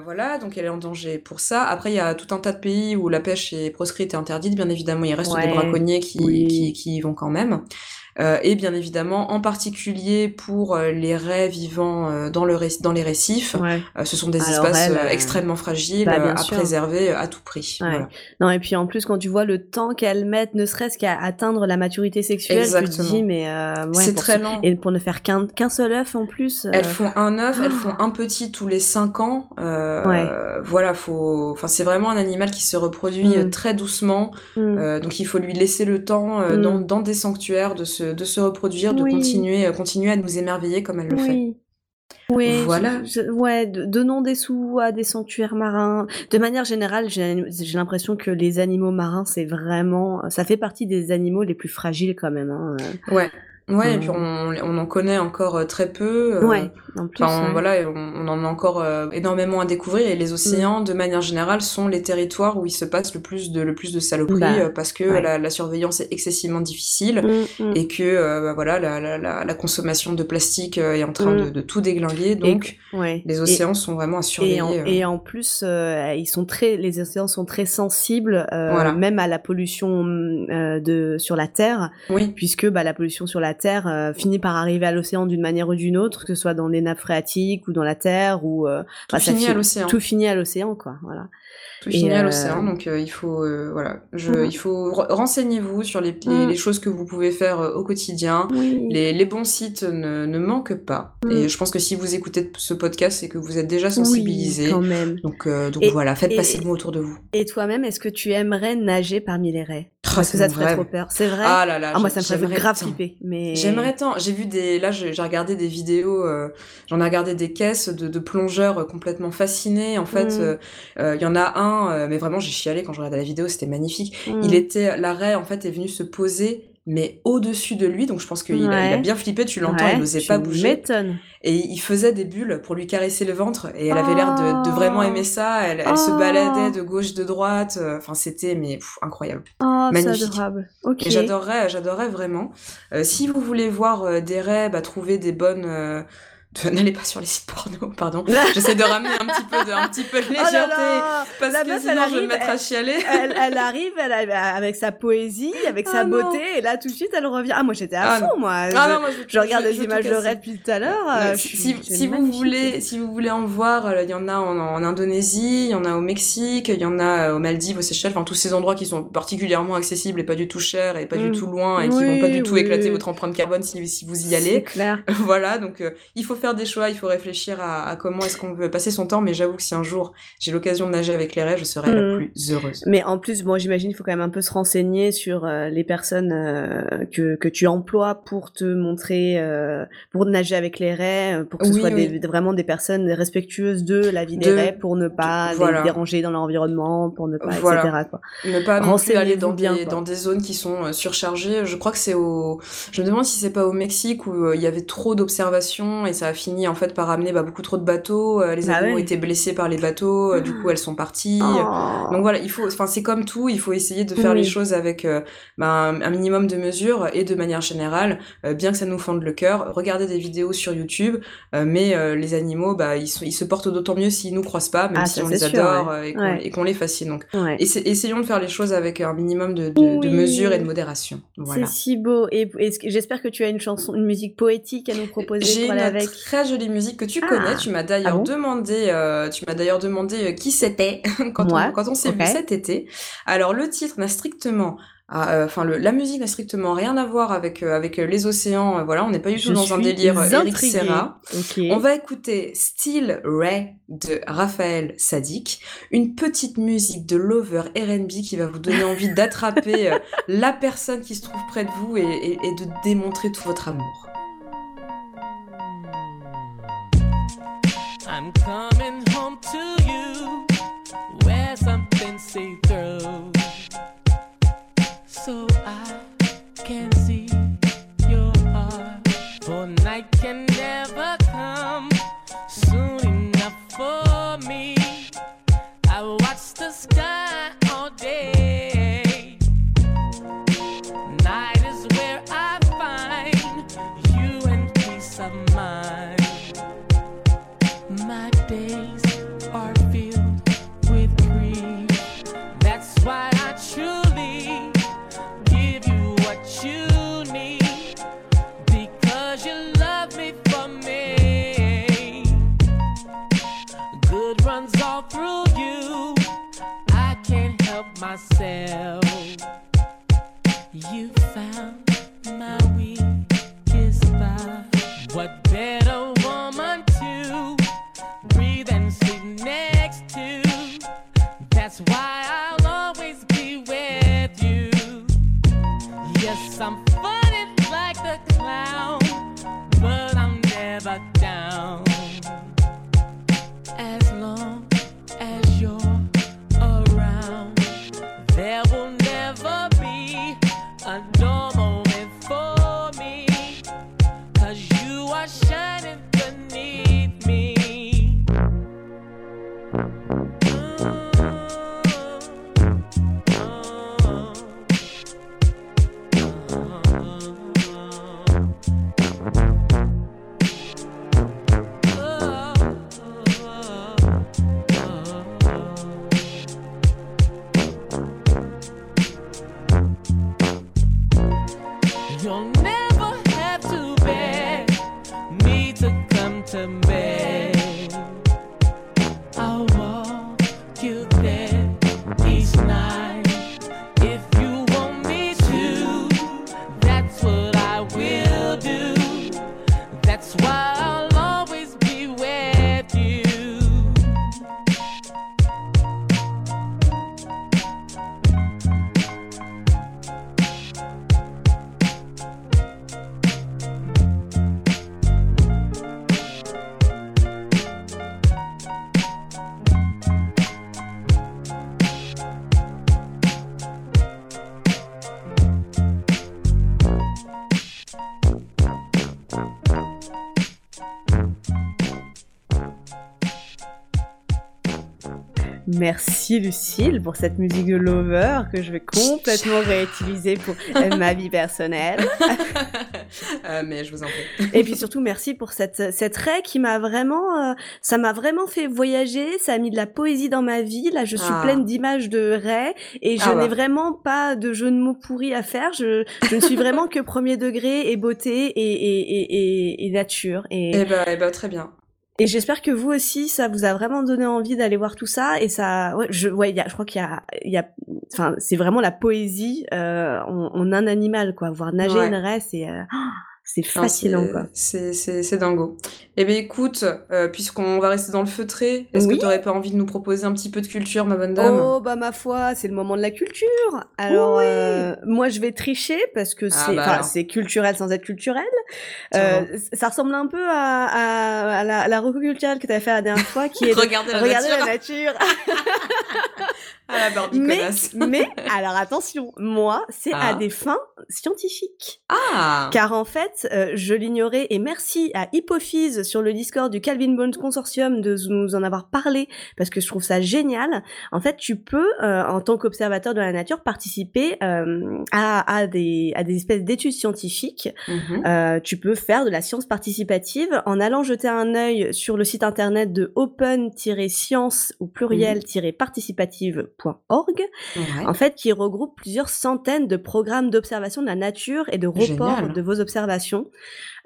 Speaker 1: Voilà, donc elle est en danger pour ça. Après, il y a tout un tas de pays où la pêche est proscrite et interdite. Bien évidemment, il reste
Speaker 2: Ouais.
Speaker 1: des braconniers qui,
Speaker 2: Oui.
Speaker 1: qui, qui y vont quand même. Euh, et bien évidemment, en particulier pour euh, les raies vivant euh, dans, le dans les récifs,
Speaker 2: Ouais.
Speaker 1: ce sont des
Speaker 2: Alors,
Speaker 1: espaces extrêmement fragiles
Speaker 2: bah,
Speaker 1: à
Speaker 2: sûr.
Speaker 1: préserver à tout prix.
Speaker 2: Ouais.
Speaker 1: Voilà.
Speaker 2: Non, et puis en plus, quand tu vois le temps qu'elles mettent, ne serait-ce qu'à atteindre la maturité sexuelle, tu te
Speaker 1: Exactement.
Speaker 2: dis, mais ouais,
Speaker 1: C'est très lent.
Speaker 2: Et pour ne faire qu'un qu'un seul œuf en plus.
Speaker 1: Elles font un œuf, elles font un petit tous les cinq ans. Euh,
Speaker 2: Ouais.
Speaker 1: Voilà, faut. Enfin, c'est vraiment un animal qui se reproduit
Speaker 2: Mm.
Speaker 1: euh, très doucement. Euh, donc, il faut lui laisser le temps euh,
Speaker 2: Mm.
Speaker 1: dans, dans des sanctuaires de se, de se reproduire, de
Speaker 2: Oui.
Speaker 1: continuer, euh, continuer à nous émerveiller comme elle le fait.
Speaker 2: oui.
Speaker 1: Voilà.
Speaker 2: je- je- ouais, donnons des sous à des sanctuaires marins. De manière générale, j'ai l'impression que les animaux marins, c'est vraiment, ça fait partie des animaux les plus fragiles quand même. Hein.
Speaker 1: Ouais. Ouais, et puis on, on en connaît encore euh, très peu. euh,
Speaker 2: ouais, en plus.
Speaker 1: Enfin, on-
Speaker 2: ouais.
Speaker 1: voilà, on, on en a encore euh, énormément à découvrir et les océans,
Speaker 2: Mm.
Speaker 1: de manière générale, sont les territoires où il se passe le plus de le plus de saloperies
Speaker 2: Bah,
Speaker 1: euh, parce que
Speaker 2: ouais.
Speaker 1: la, la surveillance est excessivement difficile
Speaker 2: Mm, mm.
Speaker 1: et que euh, bah, voilà la, la, consommation de plastique est en train de, de tout déglinguer donc
Speaker 2: Ouais.
Speaker 1: les
Speaker 2: Et-
Speaker 1: océans sont vraiment à surveiller.
Speaker 2: Et en, et en plus, ils sont très, les océans sont très sensibles,
Speaker 1: Voilà.
Speaker 2: même à la pollution de sur la Terre,
Speaker 1: Oui,
Speaker 2: puisque bah, la pollution sur la Terre finit par arriver à l'océan d'une manière ou d'une autre, que ce soit dans les nappes phréatiques ou dans la Terre ou euh,
Speaker 1: tout
Speaker 2: bah,
Speaker 1: finit
Speaker 2: fi-
Speaker 1: à l'océan.
Speaker 2: Tout finit à l'océan, quoi. Voilà.
Speaker 1: Tout
Speaker 2: euh,
Speaker 1: l'océan, donc euh, il faut euh, voilà, je, il faut re- renseignez-vous sur les, les,
Speaker 2: Mm.
Speaker 1: les choses que vous pouvez faire euh, au quotidien.
Speaker 2: Oui.
Speaker 1: Les, les bons sites ne, ne manquent pas.
Speaker 2: Mm.
Speaker 1: Et je pense que si vous écoutez ce podcast, c'est que vous êtes déjà
Speaker 2: Oui,
Speaker 1: sensibilisé.
Speaker 2: quand même.
Speaker 1: donc euh, donc
Speaker 2: Et-
Speaker 1: voilà, faites
Speaker 2: et-
Speaker 1: passer le mot autour de vous.
Speaker 2: Et toi-même, est-ce que tu aimerais nager parmi les raies?
Speaker 1: Ah,
Speaker 2: Parce que ça te ferait trop peur. C'est vrai?
Speaker 1: Ah là là,
Speaker 2: Ah, moi, ça me ferait grave
Speaker 1: tant.
Speaker 2: flipper. Mais
Speaker 1: J'aimerais tant. J'ai vu des. Là, j'ai regardé des vidéos. euh, J'en ai regardé des caisses de, de plongeurs complètement fascinés. En fait,
Speaker 2: Mm.
Speaker 1: euh, euh, il y en a un, euh, mais vraiment, j'ai chialé quand je regardais la vidéo. C'était magnifique.
Speaker 2: Mm.
Speaker 1: Il était, l'arrêt en fait est venu se poser, mais au-dessus de lui. Donc je pense qu'il a, bien flippé. Tu l'entends,
Speaker 2: Ouais,
Speaker 1: il n'osait pas bouger. Et il faisait des bulles pour lui caresser le ventre. Et elle avait l'air de, de vraiment aimer ça. Elle, elle se
Speaker 2: Oh.
Speaker 1: baladait de gauche, de droite. Euh, Enfin, c'était mais pff, incroyable.
Speaker 2: Oh,
Speaker 1: Magnifique.
Speaker 2: adorable. Ok.
Speaker 1: Et j'adorerais, j'adorerais vraiment. Euh, si vous voulez voir euh, des raies, bah, trouver des bonnes. euh, N'allez pas sur les sites porno, pardon. J'essaie de ramener un petit peu de, un petit peu de
Speaker 2: Oh
Speaker 1: légèreté.
Speaker 2: là là
Speaker 1: Parce
Speaker 2: La
Speaker 1: que
Speaker 2: meuf,
Speaker 1: sinon,
Speaker 2: elle
Speaker 1: je vais me mettre à chialer.
Speaker 2: elle, elle arrive elle avec sa poésie, avec sa
Speaker 1: Ah non.
Speaker 2: beauté, et là tout de suite elle revient. Ah moi j'étais à
Speaker 1: Ah
Speaker 2: fond moi.
Speaker 1: Ah
Speaker 2: je,
Speaker 1: non, moi, je,
Speaker 2: je regarde
Speaker 1: je-
Speaker 2: les
Speaker 1: je veux
Speaker 2: images de. Red depuis tout à l'heure.
Speaker 1: Euh, si, vous voulez, si vous voulez en voir, euh, il y en a en, en Indonésie, il y en a au Mexique, il y en a euh, aux Maldives, aux Seychelles, enfin tous ces endroits qui sont particulièrement accessibles et pas du tout chers et pas du
Speaker 2: Mm.
Speaker 1: tout loin et qui
Speaker 2: Oui,
Speaker 1: vont pas du tout
Speaker 2: oui.
Speaker 1: éclater votre empreinte carbone si, si vous y
Speaker 2: C'est
Speaker 1: allez.
Speaker 2: clair.
Speaker 1: voilà, donc il faut
Speaker 4: faire des choix, il faut réfléchir à, comment est-ce qu'on veut passer son temps. Mais j'avoue que si un jour j'ai l'occasion de nager avec les raies, je serai la mm. plus heureuse.
Speaker 2: Mais en plus, bon, j'imagine il faut quand même un peu se renseigner sur euh, les personnes euh, que, que tu emploies pour te montrer, euh, pour nager avec les raies, pour que ce soit des, vraiment des personnes respectueuses de la vie des raies, pour ne pas les déranger dans l'environnement, pour ne pas, etc. Quoi.
Speaker 4: Ne pas non plus aller dans, des, dans des zones qui sont surchargées. Je crois que c'est au... Je me demande si c'est pas au Mexique où il y avait trop d'observations et ça a fini en fait par amener bah, beaucoup trop de bateaux. les bah animaux étaient blessés par les bateaux, du coup elles sont parties. Oh. Donc voilà, il faut... Enfin, c'est comme tout, il faut essayer de faire les choses avec bah, un minimum de mesures et de manière générale, euh, bien que ça nous fende le cœur, regardez des vidéos sur YouTube, euh, mais euh, les animaux, bah, ils, ils se portent d'autant mieux s'ils nous croisent pas, même ah, si on les adore et qu'on les fascine. Donc, essayons de faire les choses avec un minimum de, de, mesures et de modération.
Speaker 2: C'est si beau. Et, j'espère que tu as une chanson, une musique poétique à nous proposer.
Speaker 4: J'ai une très jolie musique que tu ah. connais. Tu m'as d'ailleurs ah demandé, tu m'as d'ailleurs demandé qui c'était quand, on, quand on s'est vu cet été. Alors le titre n'a strictement ah, euh, enfin, la musique n'a strictement rien à voir avec euh, avec euh, les océans. voilà, on n'est pas du tout dans un délire Eric Serra. On va écouter Still Ray de Raphaël Sadik, une petite musique de lover R&B qui va vous donner envie d'attraper la personne qui se trouve près de vous et, et de démontrer tout votre amour. I'm coming home to you, where something see That's why
Speaker 2: Merci Lucille pour cette musique de Lover que je vais complètement réutiliser pour euh, ma vie personnelle.
Speaker 4: Euh, mais je vous en prie.
Speaker 2: Et puis surtout merci pour cette cette raie qui m'a vraiment euh, ça m'a vraiment fait voyager, ça a mis de la poésie dans ma vie. Là, je suis
Speaker 4: Ah.
Speaker 2: pleine d'images de raies et je
Speaker 4: Ah
Speaker 2: n'ai vraiment pas de jeu de mots pourris à faire. Je, je ne suis vraiment que premier degré et beauté et et et, et, et nature et
Speaker 4: Eh ben, eh ben, très bien.
Speaker 2: Et j'espère que vous aussi, ça vous a vraiment donné envie d'aller voir tout ça. Et ça, ouais, je, ouais, il y a, je crois qu'il y a, il y a, enfin, c'est vraiment la poésie euh, en, en un animal, quoi. Voir nager
Speaker 4: Ouais.
Speaker 2: une raie, c'est, euh, C'est fascinant, quoi.
Speaker 1: C'est dingo. Eh bien, écoute, euh, puisqu'on va rester dans le feutré, est-ce que tu n'aurais pas envie de nous proposer un petit peu de culture, ma bonne dame?
Speaker 2: Oh, bah, ma foi, c'est le moment de la culture. Alors, euh, moi, je vais tricher parce que ah, c'est bah c'est culturel sans être culturel. Euh, ça ressemble un peu à, à, la, la culturelle que tu avais fait la dernière fois, qui est
Speaker 1: de regarder la
Speaker 2: nature. La nature.
Speaker 1: à la
Speaker 2: mais, mais, alors attention, moi, c'est à ah. des fins scientifiques.
Speaker 1: Ah
Speaker 2: Car en fait, euh, je l'ignorais et merci à Hypophyse sur le Discord du Calvin Bones Consortium de nous en avoir parlé parce que je trouve ça génial. En fait, tu peux, euh, en tant qu'observateur de la nature, participer euh, à, à, des, à des espèces d'études scientifiques. Mhm. tu peux faire de la science participative en allant jeter un œil sur le site internet de open-science au en fait, qui regroupe plusieurs centaines de programmes d'observation de la nature et de report de vos observations.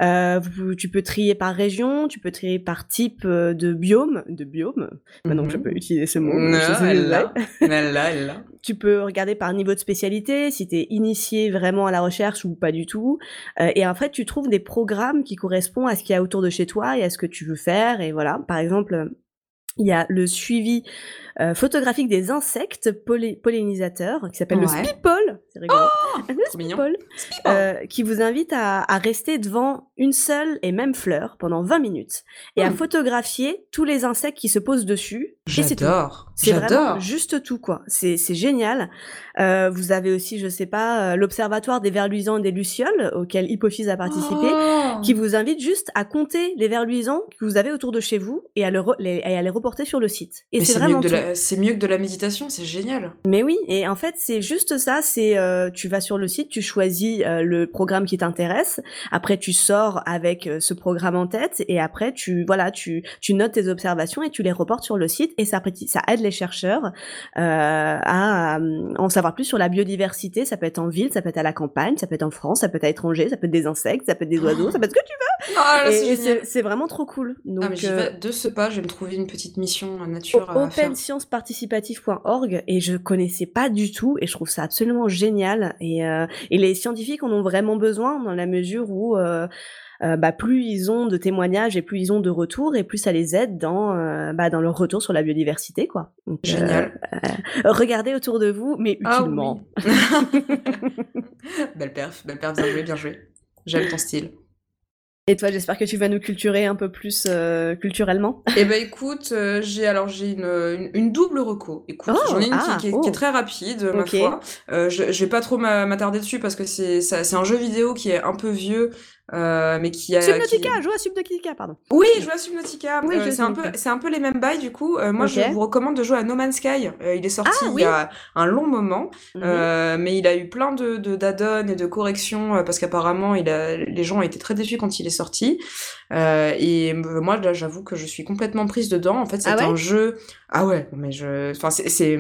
Speaker 2: Euh, tu peux trier par région, tu peux trier par type euh, de biome, de biome. Maintenant je mhm. peux utiliser ce mot.
Speaker 1: Non, elle l'a, elle l'a.
Speaker 2: Tu peux regarder par niveau de spécialité, si tu es initié vraiment à la recherche ou pas du tout. Euh, et en fait, tu trouves des programmes qui correspondent à ce qu'il y a autour de chez toi et à ce que tu veux faire. Et voilà, par exemple, il y a le suivi euh, photographique des insectes pollinisateurs qui s'appelle le Speedball. C'est rigolo.
Speaker 1: Oh le
Speaker 2: euh, qui vous invite à, à, rester devant une seule et même fleur pendant 20 minutes et à hmm. photographier tous les insectes qui se posent dessus.
Speaker 1: J'adore.
Speaker 2: C'est vraiment juste tout quoi. C'est génial. Euh, vous avez aussi, je sais pas, l'observatoire des vers luisants et des lucioles auquel Hypophyse a participé, oh qui vous invite juste à compter les vers luisants que vous avez autour de chez vous et à, le les, et à les reporter sur le site. Et c'est vraiment
Speaker 1: c'est mieux que de la méditation, c'est génial.
Speaker 2: Mais oui, et en fait, c'est juste ça, c'est euh, tu vas sur le site, tu choisis euh, le programme qui t'intéresse, après tu sors avec euh, ce programme en tête et après tu voilà, tu tu notes tes observations et tu les reportes sur le site et ça ça aide les chercheurs à, en savoir plus sur la biodiversité, ça peut être en ville, ça peut être à la campagne, ça peut être en France, ça peut être à l'étranger, ça peut être des insectes, ça peut être des oiseaux, ça peut être ce que tu veux.
Speaker 1: Oh,
Speaker 2: c'est vraiment trop cool. Donc
Speaker 1: ah, mais vais de ce pas, je vais me trouver une petite mission nature
Speaker 2: à faire participatif.org et je connaissais pas du tout et je trouve ça absolument génial et, euh, et les scientifiques en ont vraiment besoin dans la mesure où euh, euh, bah, plus ils ont de témoignages et plus ils ont de retours et plus ça les aide dans bah, dans leur retour sur la biodiversité quoi.
Speaker 1: Génial.
Speaker 2: regardez autour de vous mais ah utilement.
Speaker 1: belle perf, belle perf, bien joué, bien joué. J'aime ton style.
Speaker 2: Et toi, j'espère que tu vas nous culturer un peu plus euh, culturellement.
Speaker 1: Eh ben écoute, euh, j'ai alors j'ai une, une, double reco. Écoute, oh, j'en ai une qui, ah, qui, est oh. très rapide, ma foi. Euh, je, je vais pas trop m'attarder dessus parce que c'est c'est un jeu vidéo qui est un peu vieux, euh, mais qui a
Speaker 2: Subnautica, qui... joue à Subnautica, pardon.
Speaker 1: Oui, joue à Subnautica. Oui, euh, c'est un peu, c'est un peu les mêmes bails du coup. Euh, moi, je vous recommande de jouer à No Man's Sky. Euh, il est sorti ah, il y a un long moment, mhm. mais il a eu plein de d'add-ons et de corrections parce qu'apparemment, il a, les gens ont été très déçus quand il est sorti. et moi, là, j'avoue que je suis complètement prise dedans. En fait, c'est ah un jeu. Ah ouais, mais je, enfin, c'est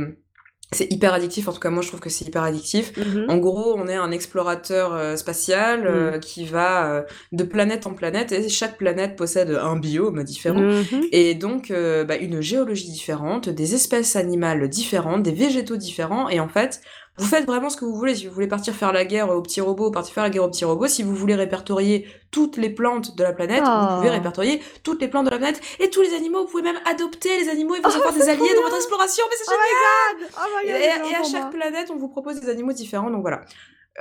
Speaker 1: c'est hyper addictif, en tout cas moi je trouve que c'est hyper addictif. Mhm. En gros, on est un explorateur euh, spatial euh, mhm. qui va euh, de planète en planète et chaque planète possède un biome différent mhm. et donc bah, une géologie différente, des espèces animales différentes, des végétaux différents et en fait vous faites vraiment ce que vous voulez. Si vous voulez partir faire la guerre aux petits robots, partir faire la guerre aux petits robots. Si vous voulez répertorier toutes les plantes de la planète, vous pouvez oh. répertorier toutes les plantes de la planète et tous les animaux. Vous pouvez même adopter les animaux et vous oh, avoir des alliés dans votre exploration. Mais c'est
Speaker 2: oh
Speaker 1: génial! et, à chaque planète, on vous propose des animaux différents. Donc voilà.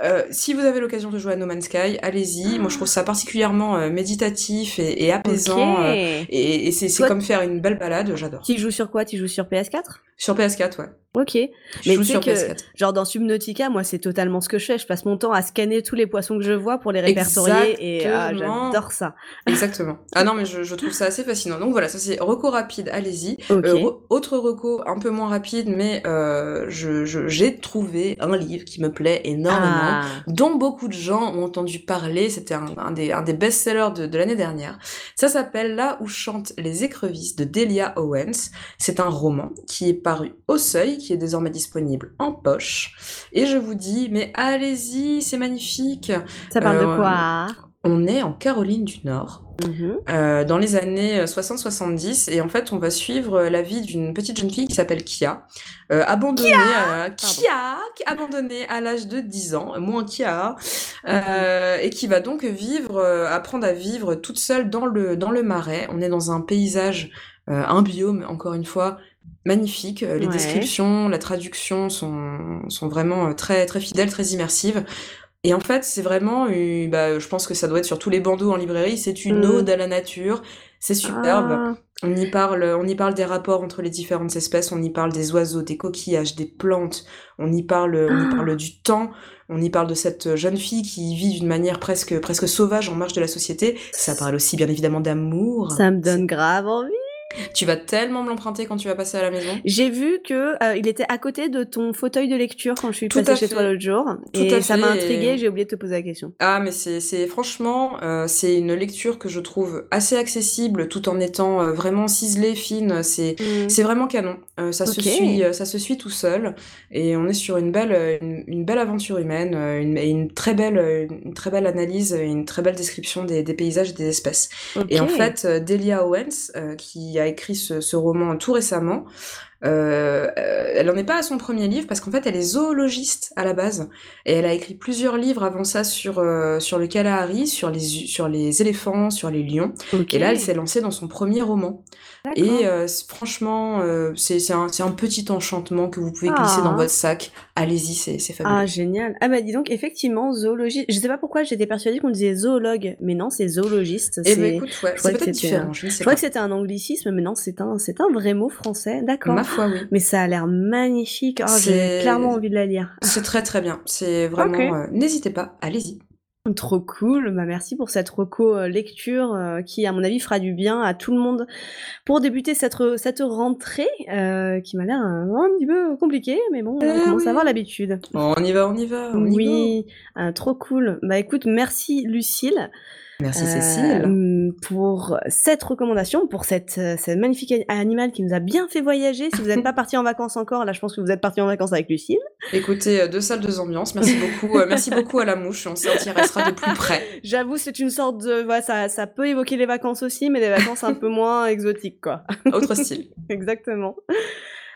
Speaker 1: Euh, si vous avez l'occasion de jouer à No Man's Sky, allez-y. Moi, je trouve ça particulièrement euh, méditatif et, apaisant. Euh, et, c'est comme faire une belle balade. J'adore.
Speaker 2: Tu joues sur quoi? Tu joues sur PS4
Speaker 1: Sur PS4, ouais.
Speaker 2: Ok.
Speaker 1: Je mais sur que,
Speaker 2: genre dans Subnautica, moi c'est totalement ce que je fais. Je passe mon temps à scanner tous les poissons que je vois pour les répertorier et ah, j'adore ça.
Speaker 1: Exactement. Ah non mais je, je, trouve ça assez fascinant. Donc voilà, ça c'est reco rapide, allez-y. Euh, autre reco un peu moins rapide, mais euh, je j'ai trouvé un livre qui me plaît énormément, ah. dont beaucoup de gens ont entendu parler. C'était un, un, des, un des best-sellers de, de l'année dernière. Ça s'appelle Là où chantent les écrevisses de Delia Owens. C'est un roman qui est paru au Seuil qui est désormais disponible en poche. Et je vous dis, mais allez-y, c'est magnifique.
Speaker 2: Ça parle de euh, quoi
Speaker 1: on est en Caroline du Nord,
Speaker 2: Mhm.
Speaker 1: euh, dans les années 60-70, et en fait, on va suivre la vie d'une petite jeune fille qui s'appelle Kia, euh, abandonnée, à, Kia, abandonnée à l'âge de 10 ans, moins Kia, euh, et qui va donc vivre, apprendre à vivre toute seule dans le, dans le marais. On est dans un paysage, un biome, encore une fois, magnifique. Euh, Les
Speaker 2: Ouais.
Speaker 1: descriptions, la traduction sont, sont vraiment euh, très, très fidèles, très immersives. Et en fait, c'est vraiment, bah, je pense que ça doit être sur tous les bandeaux en librairie, c'est une
Speaker 2: Mm.
Speaker 1: ode à la nature, c'est superbe.
Speaker 2: Ah,
Speaker 1: On y parle, on y parle des rapports entre les différentes espèces, on y parle des oiseaux, des coquillages, des plantes, on y parle, on y
Speaker 2: Ah.
Speaker 1: parle du temps, on y parle de cette jeune fille qui vit d'une manière presque, presque sauvage en marge de la société. Ça parle aussi bien évidemment d'amour.
Speaker 2: ça me donne grave envie.
Speaker 1: Tu vas tellement me l'emprunter quand tu vas passer à la maison.
Speaker 2: J'ai vu que euh, il était à côté de ton fauteuil de lecture quand je suis
Speaker 1: Tout
Speaker 2: passée chez toi l'autre jour.
Speaker 1: Tout
Speaker 2: et ça m'a intriguée,
Speaker 1: et-
Speaker 2: j'ai oublié de te poser la question.
Speaker 1: Ah, mais c'est, franchement, euh, c'est une lecture que je trouve assez accessible, tout en étant euh, vraiment ciselée, fine. C'est,
Speaker 2: Mm.
Speaker 1: Vraiment canon. Ça se suit, ça se suit tout seul, et on est sur une belle, une, une belle aventure humaine, une, et une très belle, une très belle analyse, et une très belle description des, des paysages et des espèces. Et en fait, Delia Owens, euh, qui a écrit ce, ce roman tout récemment, euh, elle n'en est pas à son premier livre parce qu'en fait elle est zoologiste à la base et elle a écrit plusieurs livres avant ça sur euh, sur le Kalahari, sur les sur les éléphants, sur les lions. Et là, elle s'est lancée dans son premier roman. Et euh, franchement, euh, c'est un, petit enchantement que vous pouvez glisser
Speaker 2: Ah.
Speaker 1: dans votre sac. Allez-y, c'est fabuleux.
Speaker 2: Ah, génial. Ah, bah dis donc, effectivement, zoologie. Je sais pas pourquoi j'étais persuadée qu'on disait zoologue, mais non, c'est zoologiste. C'est-
Speaker 1: ben écoute, ouais, c'est peut-être différent,
Speaker 2: un-
Speaker 1: je
Speaker 2: Je crois que c'était un anglicisme, mais non, c'est un, c'est un vrai mot français. D'accord.
Speaker 1: Ma foi, oui.
Speaker 2: Mais ça a l'air magnifique. Oh, j'ai clairement envie de la lire.
Speaker 1: C'est très très bien. C'est vraiment. Euh, N'hésitez pas, allez-y.
Speaker 2: Trop cool. Bah, merci pour cette reco euh, lecture euh, qui, à mon avis, fera du bien à tout le monde pour débuter cette, re- cette rentrée euh, qui m'a l'air un, un petit peu compliquée, mais bon, on
Speaker 1: Eh
Speaker 2: commence
Speaker 1: oui.
Speaker 2: à avoir l'habitude.
Speaker 1: On y va, on y va, on y va.
Speaker 2: Oui, euh, trop cool. Bah écoute, merci Lucille.
Speaker 1: Merci
Speaker 2: euh,
Speaker 1: Cécile.
Speaker 2: pour cette recommandation, pour cette, euh, ce magnifique animal qui nous a bien fait voyager. Si vous n'êtes pas parti en vacances encore, là je pense que vous êtes parti en vacances avec Lucille.
Speaker 1: Écoutez, euh, deux salles, deux ambiances. Merci beaucoup. merci beaucoup à la mouche. On s'intéressera de plus près.
Speaker 2: J'avoue, c'est une sorte de... Voilà, ça, ça peut évoquer les vacances aussi, mais des vacances un peu moins exotiques, quoi.
Speaker 1: Autre style.
Speaker 2: Exactement.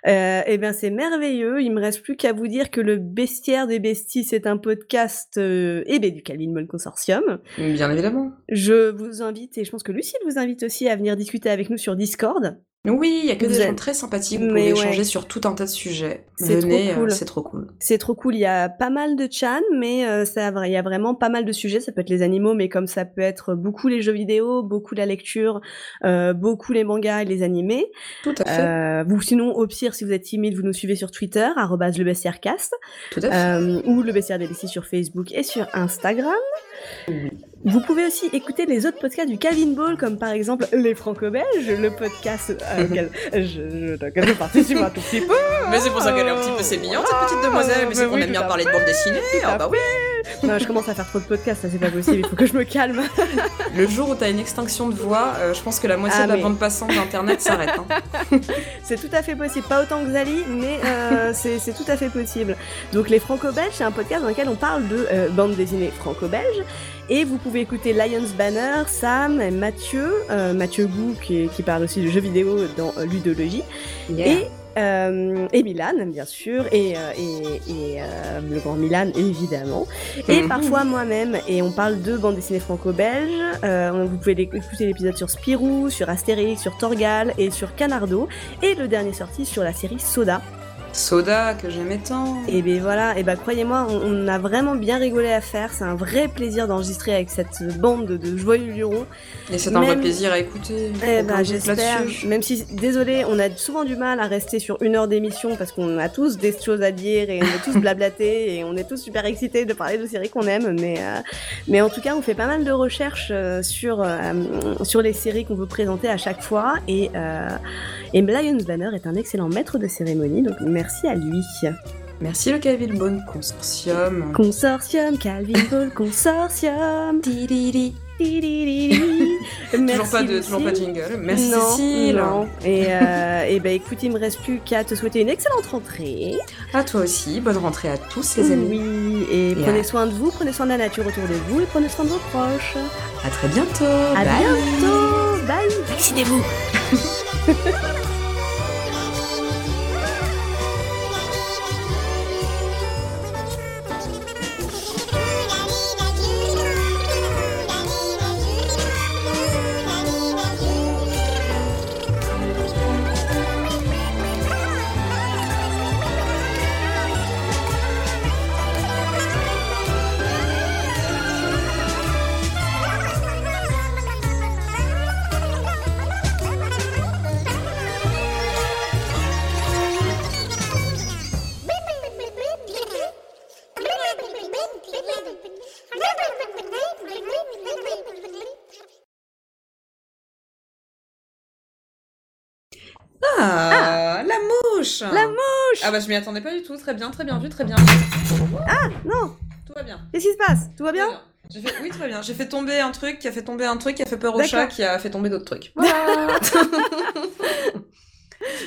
Speaker 2: Euh, eh bien, c'est merveilleux. Il me reste plus qu'à vous dire que le Bestiaire des Besties, c'est un podcast euh, eh ben, du Calvin Ball Consortium.
Speaker 1: Bien évidemment.
Speaker 2: Je vous invite, et je pense que Lucille vous invite aussi à venir discuter avec nous sur Discord.
Speaker 1: Oui, il y a que
Speaker 2: Vous
Speaker 1: des
Speaker 2: êtes-
Speaker 1: gens très sympathiques. Vous
Speaker 2: Mais
Speaker 1: pouvez
Speaker 2: ouais.
Speaker 1: échanger sur tout un tas de sujets.
Speaker 2: C'est trop
Speaker 1: Venez, euh,
Speaker 2: cool.
Speaker 1: c'est trop cool.
Speaker 2: C'est trop cool. Il y a pas mal de chan, mais euh, ça, il y a vraiment pas mal de sujets. Ça peut être les animaux, mais comme ça peut être beaucoup les jeux vidéo, beaucoup la lecture, euh, beaucoup les mangas et les animés.
Speaker 1: Tout à fait.
Speaker 2: Euh, vous, sinon, au pire, si vous êtes timide, vous nous suivez sur Twitter, arrobase le
Speaker 1: Tout à fait.
Speaker 2: ou le sur Facebook et sur Instagram. Vous pouvez aussi écouter les autres podcasts du Calvin Ball, comme par exemple Les Franco-Belges, le podcast euh, auquel je, je, auquel je participe un tout petit peu.
Speaker 1: Mais c'est pour ça qu'elle est un petit peu sémillante, cette petite demoiselle. Mais c'est qu'on
Speaker 2: oui,
Speaker 1: aime bien parler de bande dessinée. Ah bah oui.
Speaker 2: Non, je commence à faire trop de podcasts, ça c'est pas possible, il faut que je me calme.
Speaker 1: Le jour où t'as une extinction de voix, euh, je pense que la moitié
Speaker 2: Ah,
Speaker 1: de la
Speaker 2: mais-
Speaker 1: bande passante d'internet s'arrête. hein.
Speaker 2: C'est tout à fait possible, pas autant que Zali, mais euh, c'est c'est tout à fait possible. Donc les Franco-Belges, c'est un podcast dans lequel on parle de euh, bande dessinée franco-belge. Et vous pouvez écouter Lions Banner, Sam, et Mathieu, euh, Mathieu Gou qui, qui parle aussi de jeux vidéo dans euh, Ludologie, et, euh, et Milan bien sûr, et, euh, et, et, euh, le grand Milan évidemment, et
Speaker 1: Mhm.
Speaker 2: parfois moi-même, et on parle de bande dessinée franco-belge. Euh, vous pouvez écouter l'épisode sur Spirou, sur Astérix, sur Torgal et sur Canardo, et le dernier sorti sur la série Soda.
Speaker 1: Soda, que j'aimais tant.
Speaker 2: Et ben voilà, et ben croyez-moi, on, on a vraiment bien rigolé à faire. C'est un vrai plaisir d'enregistrer avec cette bande de, joyeux lurons.
Speaker 1: Et c'est un vrai plaisir à écouter.
Speaker 2: Eh ben j'espère. Même si, désolé, on a souvent du mal à rester sur une heure d'émission parce qu'on a tous des choses à dire et on est tous blablatés et on est tous super excités de parler de séries qu'on aime. Mais, euh, mais en tout cas, on fait pas mal de recherches euh, sur, euh, sur les séries qu'on veut présenter à chaque fois. Et, euh, et Lions Banner est un excellent maître de cérémonie, donc merci à lui.
Speaker 1: Merci le Calvin Bone Consortium.
Speaker 2: Consortium, Calvin Ball, Consortium.
Speaker 1: Tididi, toujours pas de, toujours pas de jingle. Merci
Speaker 2: non,
Speaker 1: Cécile.
Speaker 2: non. Et, euh, et ben écoute, il me reste plus qu'à te souhaiter une excellente rentrée.
Speaker 1: À toi aussi. Bonne rentrée à tous les amis.
Speaker 2: Oui, et
Speaker 1: Et
Speaker 2: prenez
Speaker 1: à-
Speaker 2: soin de vous, prenez soin de la nature autour de vous et prenez soin de vos proches.
Speaker 1: À très bientôt.
Speaker 2: À
Speaker 1: Bye.
Speaker 2: bientôt. Bye.
Speaker 1: Vaccinez-vous. Ah, la mouche.
Speaker 2: La mouche
Speaker 1: Ah bah je m'y attendais pas du tout. Très bien, très bien vu, très bien.
Speaker 2: Non,
Speaker 1: Tout va bien.
Speaker 2: qu'est-ce qui se passe? Tout va
Speaker 1: Tout
Speaker 2: bien
Speaker 1: va J'ai fait, oui, très bien. J'ai fait tomber un truc qui a fait tomber un truc qui a fait peur au chat qui a fait tomber d'autres trucs. Voilà.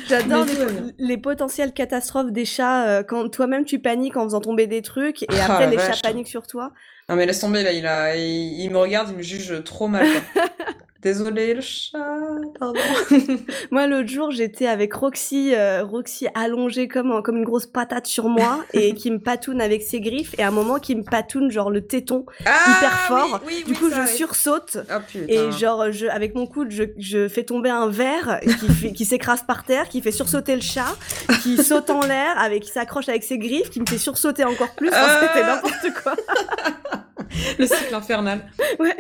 Speaker 2: J'adore les, les potentielles catastrophes des chats euh, quand toi-même tu paniques en faisant tomber des trucs et
Speaker 1: Ah,
Speaker 2: après les
Speaker 1: vache.
Speaker 2: chats paniquent sur toi.
Speaker 1: Non mais laisse tomber là, il, a, il, il me regarde, il me juge trop mal. quoi. Désolé le chat, pardon.
Speaker 2: Moi l'autre jour j'étais avec Roxy, euh, Roxy allongée comme, comme une grosse patate sur moi et qui me patoune avec ses griffes et à un moment qui me patoune genre le téton
Speaker 1: Ah,
Speaker 2: hyper fort.
Speaker 1: oui, oui,
Speaker 2: du
Speaker 1: oui,
Speaker 2: coup je sursaute
Speaker 1: Oh.
Speaker 2: Et genre, je, avec mon coude, je, je fais tomber un verre qui, qui s'écrase par terre, qui fait sursauter le chat, qui saute en l'air, avec, qui s'accroche avec ses griffes, qui me fait sursauter encore plus.
Speaker 1: Ah.
Speaker 2: C'était n'importe quoi.
Speaker 1: Le cycle infernal.
Speaker 2: Ouais.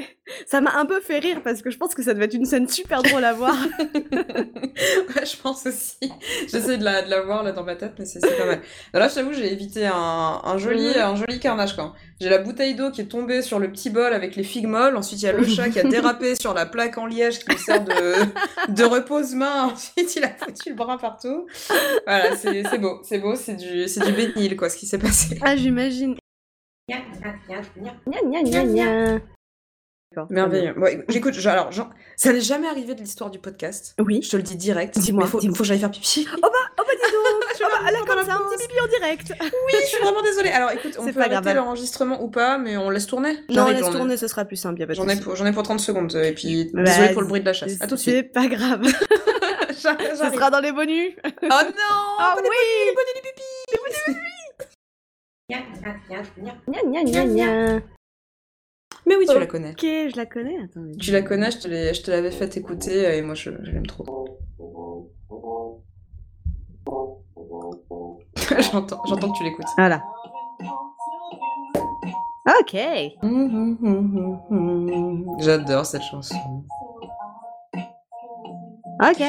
Speaker 2: Ça m'a un peu fait rire parce que je pense que ça devait être une scène super drôle à voir.
Speaker 1: ouais, je pense aussi. J'essaie de la, de la voir là dans ma tête, mais c'est pas mal. Non, là, je t'avoue, j'ai évité un, un, joli,
Speaker 2: Mhm.
Speaker 1: un joli carnage, quoi. J'ai la bouteille d'eau qui est tombée sur le petit bol avec les figues molles. Ensuite, il y a le chat qui a dérapé sur la plaque en liège qui me sert de, de repose-main. Ensuite, il a foutu le bras partout. Voilà, c'est beau, c'est beau, c'est du, du bénil, quoi, ce qui s'est passé.
Speaker 2: Ah, j'imagine. Gna. D'accord, très
Speaker 1: Merveilleux. Bon, j'écoute, je- alors, genre, ça n'est jamais arrivé de l'histoire du podcast.
Speaker 2: Oui.
Speaker 1: Je te le dis direct.
Speaker 2: Dis-moi,
Speaker 1: mais faut, faut que j'aille faire pipi.
Speaker 2: Oh bah, oh bah dis donc
Speaker 1: suis
Speaker 2: oh bah,
Speaker 1: dans
Speaker 2: comme ça, un petit pipi en direct
Speaker 1: Oui, je suis vraiment désolée. Alors écoute, on
Speaker 2: C'est
Speaker 1: peut arrêter
Speaker 2: alors.
Speaker 1: l'enregistrement ou pas, mais on laisse tourner.
Speaker 2: Non,
Speaker 1: J'arrive,
Speaker 2: laisse tourner, ce sera plus simple,
Speaker 1: J'en ai, pour- j'en ai pour 30 secondes, et puis
Speaker 2: Bah,
Speaker 1: désolée pour le bruit de la chasse. À tout de
Speaker 2: C'est
Speaker 1: suite.
Speaker 2: pas grave. Ce sera dans les bonus.
Speaker 1: Oh non
Speaker 2: Ah
Speaker 1: pas
Speaker 2: oui
Speaker 1: des bonnes idées, les
Speaker 2: gna, gna, gna.
Speaker 1: Mais oui, tu la connais.
Speaker 2: Ok, je la connais, attendez.
Speaker 1: Tu la connais, je te l'avais fait écouter, euh, et moi je, je l'aime trop. j'entends, j'entends que tu l'écoutes.
Speaker 2: Voilà. Ok.
Speaker 1: J'adore cette chanson.
Speaker 2: Ok.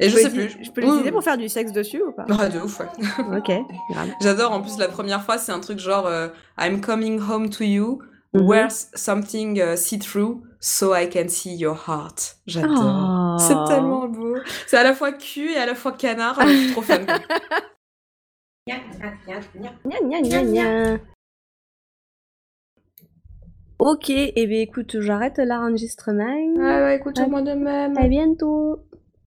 Speaker 1: Et je
Speaker 2: peux
Speaker 1: sais plus.
Speaker 2: Je peux l'utiliser pour faire du sexe dessus ou pas?
Speaker 1: Ah, de ouf, ouais.
Speaker 2: Ok, grave.
Speaker 1: J'adore, en plus, la première fois, c'est un truc genre euh, I'm coming home to you,
Speaker 2: Mhm.
Speaker 1: wear something uh, see-through so I can see your heart. J'adore.
Speaker 2: Oh.
Speaker 1: C'est tellement beau. C'est à la fois cul et à la fois canard. Je suis trop fan.
Speaker 2: Ok, et bien écoute, j'arrête l'enregistrement.
Speaker 1: Ah ouais, écoute, moi de même.
Speaker 2: À bientôt.